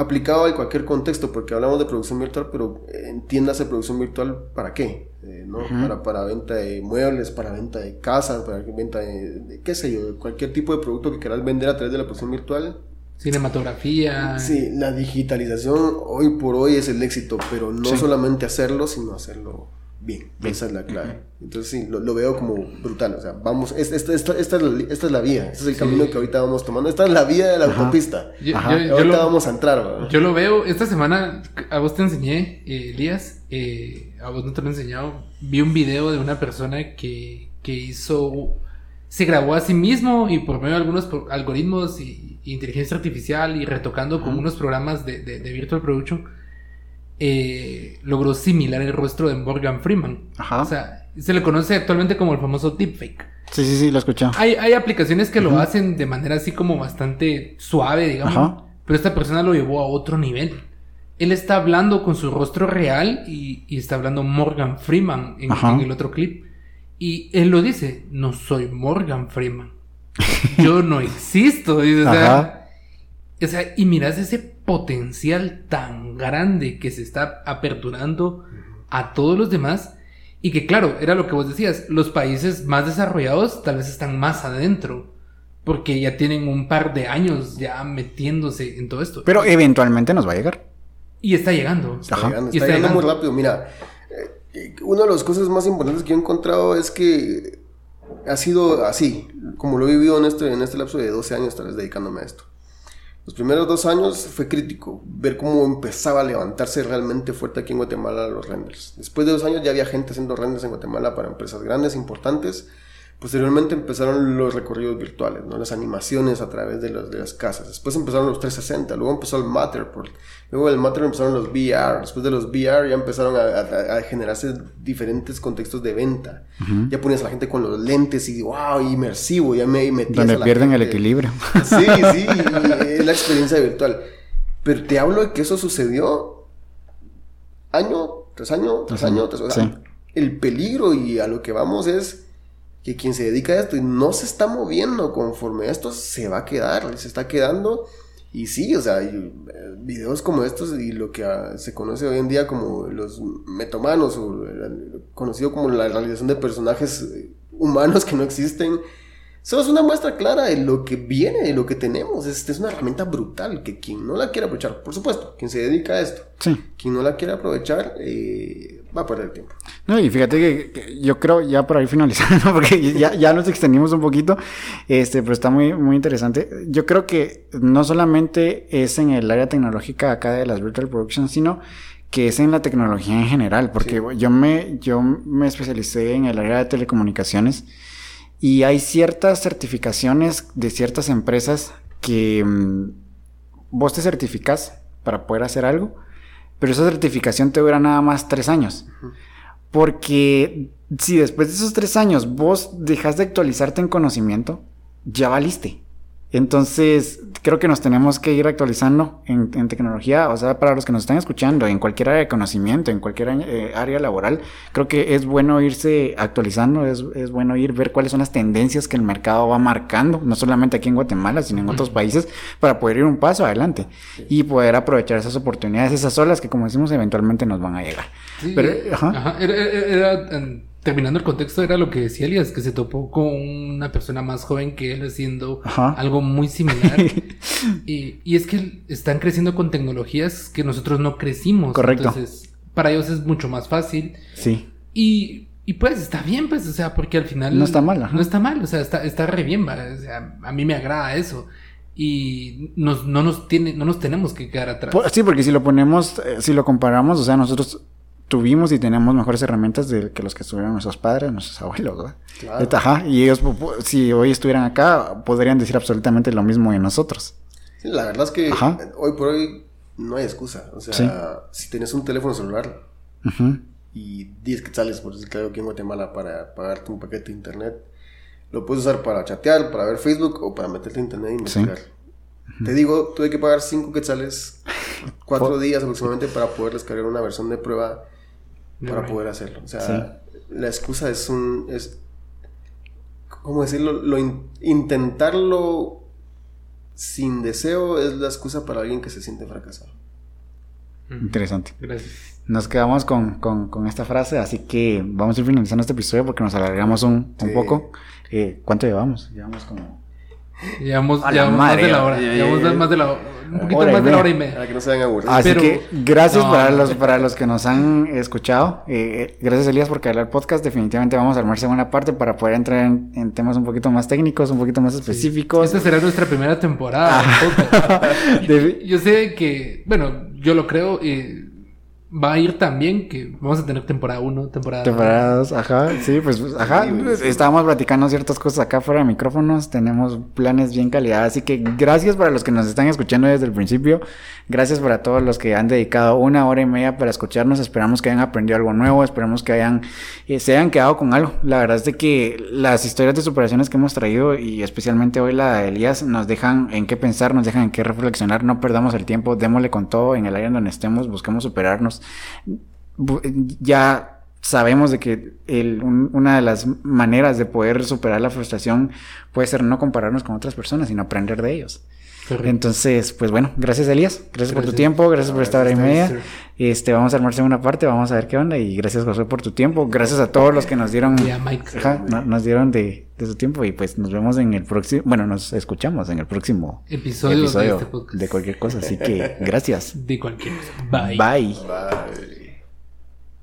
aplicado a cualquier contexto, porque hablamos de producción virtual, pero eh, entiéndase producción virtual para qué, Eh, ¿no? Para, para venta de muebles, para venta de casas, para venta de, de qué sé yo, cualquier tipo de producto que quieras vender a través de la producción virtual. Cinematografía. Sí, la digitalización hoy por hoy es el éxito, pero no Sí. solamente hacerlo, sino hacerlo bien. Bien. Esa es la clave. Entonces sí, lo, lo veo como brutal. O sea, vamos, es- esta, esta, esta es, la, esta es la vía, este es el Sí. camino que ahorita vamos tomando, esta es la vía de la Ajá. autopista. Yo, Ajá. yo- yo ahorita lo, vamos a entrar. ¿verdad? yo lo veo, esta semana, a vos te enseñé, eh, Elías, eh, a vos no te lo he enseñado, vi un video de una persona que, que hizo, se grabó a sí mismo y por medio de algunos algoritmos y, y inteligencia artificial y retocando con Ajá. unos programas de, de- de Virtual Production, eh, logró similar el rostro de Morgan Freeman. Ajá. O sea, se le conoce actualmente como el famoso deepfake. Sí, sí, sí, lo escuché. Hay, hay aplicaciones que lo hacen de manera así como bastante suave, digamos. Ajá. Pero esta persona lo llevó a otro nivel. Él está hablando con su rostro real y, y está hablando Morgan Freeman en, el otro clip. Y él lo dice, no soy Morgan Freeman. Yo no existo. dice, o, sea, o sea, y miras ese potencial tan grande que se está aperturando a todos los demás. Y que claro, era lo que vos decías, los países más desarrollados tal vez están más adentro. Porque ya tienen un par de años ya metiéndose en todo esto. Pero eventualmente nos va a llegar. y está llegando. Está Ajá. llegando, Y está llegando muy rápido. Mira, eh, una de las cosas más importantes que yo he encontrado es que ha sido así, como lo he vivido en este, en este lapso de 12 años, tal vez dedicándome a esto. Los primeros dos años fue crítico ver cómo empezaba a levantarse realmente fuerte aquí en Guatemala los renders. Después de dos años ya había gente haciendo renders en Guatemala para empresas grandes, importantes. Posteriormente empezaron los recorridos virtuales, ¿no? las animaciones a través de, los- de las casas. Después empezaron los 360, luego empezó el Matterport. Luego del Matterport empezaron los VR. Después de los VR ya empezaron a, a- a generarse diferentes contextos de venta. Ya ponías a la gente con los lentes y wow, inmersivo, ya me metías Donde a la pierden el equilibrio. Sí, sí, es la experiencia virtual. Pero te hablo de que eso sucedió año tras año, tras año, tras o sea, sí. El peligro y a lo que vamos es que quien se dedica a esto y no se está moviendo conforme a esto se va a quedar, se está quedando. Y sí, o sea, y, eh, videos como estos y lo que ah, se conoce hoy en día como los metomanos o conocido como la realización de personajes eh, humanos que no existen, eso es una muestra clara de lo que viene, de lo que tenemos. Es, es una herramienta brutal que quien no la quiere aprovechar, por supuesto, quien se dedica a esto, Sí. quien no la quiere aprovechar, eh, va a perder tiempo. No, y fíjate que, que yo creo, ya por ahí finalizando, porque ya, ya nos extendimos un poquito, este, pero está muy, muy interesante. Yo creo que no solamente es en el área tecnológica acá de las Virtual Productions, sino que es en la tecnología en general, porque yo, me, yo me especialicé en el área de telecomunicaciones y hay ciertas certificaciones de ciertas empresas que mm, vos te certificas para poder hacer algo, pero esa certificación te dura nada más tres años. Porque si después de esos tres años vos dejas de actualizarte en conocimiento, ya valiste. Entonces, creo que nos tenemos que ir actualizando en, en tecnología. O sea, para los que nos están escuchando, en cualquier área de conocimiento, en cualquier eh, área laboral, creo que es bueno irse actualizando, es, es bueno ir ver cuáles son las tendencias que el mercado va marcando, no solamente aquí en Guatemala, sino en otros países, para poder ir un paso adelante y poder aprovechar esas oportunidades, esas olas que, como decimos, eventualmente nos van a llegar. Sí, Pero, eh, ajá. ajá, Era, era- era, terminando el contexto, era lo que decía Elias, que se topó con una persona más joven que él haciendo Ajá. algo muy similar. y, y es que están creciendo con tecnologías que nosotros no crecimos. Correcto. Entonces, para ellos es mucho más fácil. Sí. Y, y pues está bien, pues, o sea, porque al final... No está mal, ajá. No está mal, o sea, está, está re bien, va, o sea, a mí me agrada eso. Y nos, no, nos tiene, no nos tenemos que quedar atrás. Por- sí, porque si lo ponemos, eh, si lo comparamos, o sea, nosotros tuvimos y tenemos mejores herramientas de que los que estuvieron nuestros padres, nuestros abuelos, ¿verdad? Claro. Ajá, y ellos, si hoy estuvieran acá, podrían decir absolutamente lo mismo de nosotros. Sí, la verdad es que Ajá. hoy por hoy no hay excusa. O sea, Sí. si tienes un teléfono celular y 10 quetzales, por decir algo aquí en Guatemala, para pagarte un paquete de internet, Lo puedes usar para chatear, para ver Facebook o para meterte a internet e investigar. Te digo, tuve que pagar 5 quetzales, 4 días aproximadamente para poder descargar una versión de prueba para poder hacerlo. O sea, la excusa es un... Es, ¿Cómo decirlo? Lo intentarlo sin deseo es la excusa para alguien que se siente fracasado. Interesante. Gracias. Nos quedamos con, con, con, esta frase, así que vamos a ir finalizando este episodio porque nos alargamos un, un poco. Eh, ¿Cuánto llevamos? Llevamos como... Llevamos, llevamos más de la hora. Llevamos más de la un poquito más de la hora y media. Para que no se aburridos. Así que gracias para, los, para los que nos han escuchado. Eh, gracias, Elías, por caer al podcast. Definitivamente vamos a armar segunda parte para poder entrar en, en, temas un poquito más técnicos, un poquito más específicos. Esta será nuestra primera temporada. yo sé que, bueno, yo lo creo. y va a ir también que vamos a tener temporada 1, temporada 2. Temporada 2, ajá, sí, pues, pues ajá, estábamos platicando ciertas cosas acá fuera de micrófonos, tenemos planes bien calidad, así que gracias para los que nos están escuchando desde el principio, gracias para todos los que han dedicado una hora y media para escucharnos, esperamos que hayan aprendido algo nuevo, esperamos que hayan, eh, se hayan quedado con algo, la verdad es de que las historias de superaciones que hemos traído y especialmente hoy la de Elías nos dejan en qué pensar, nos dejan en qué reflexionar, no perdamos el tiempo, démosle con todo en el área en donde estemos, busquemos superarnos ya sabemos de que el, una de las maneras de poder superar la frustración puede ser no compararnos con otras personas, sino aprender de ellos. Entonces, pues bueno, gracias Elías, gracias, por tu tiempo, gracias por esta hora y media. Este, vamos a armarse una parte, vamos a ver qué onda y gracias José por tu tiempo, gracias a todos los que nos dieron, nos dieron de, su tiempo y pues nos vemos en el próximo, bueno, nos escuchamos en el próximo episodio, de, este de cualquier cosa, así que gracias. De cualquier Bye. Bye.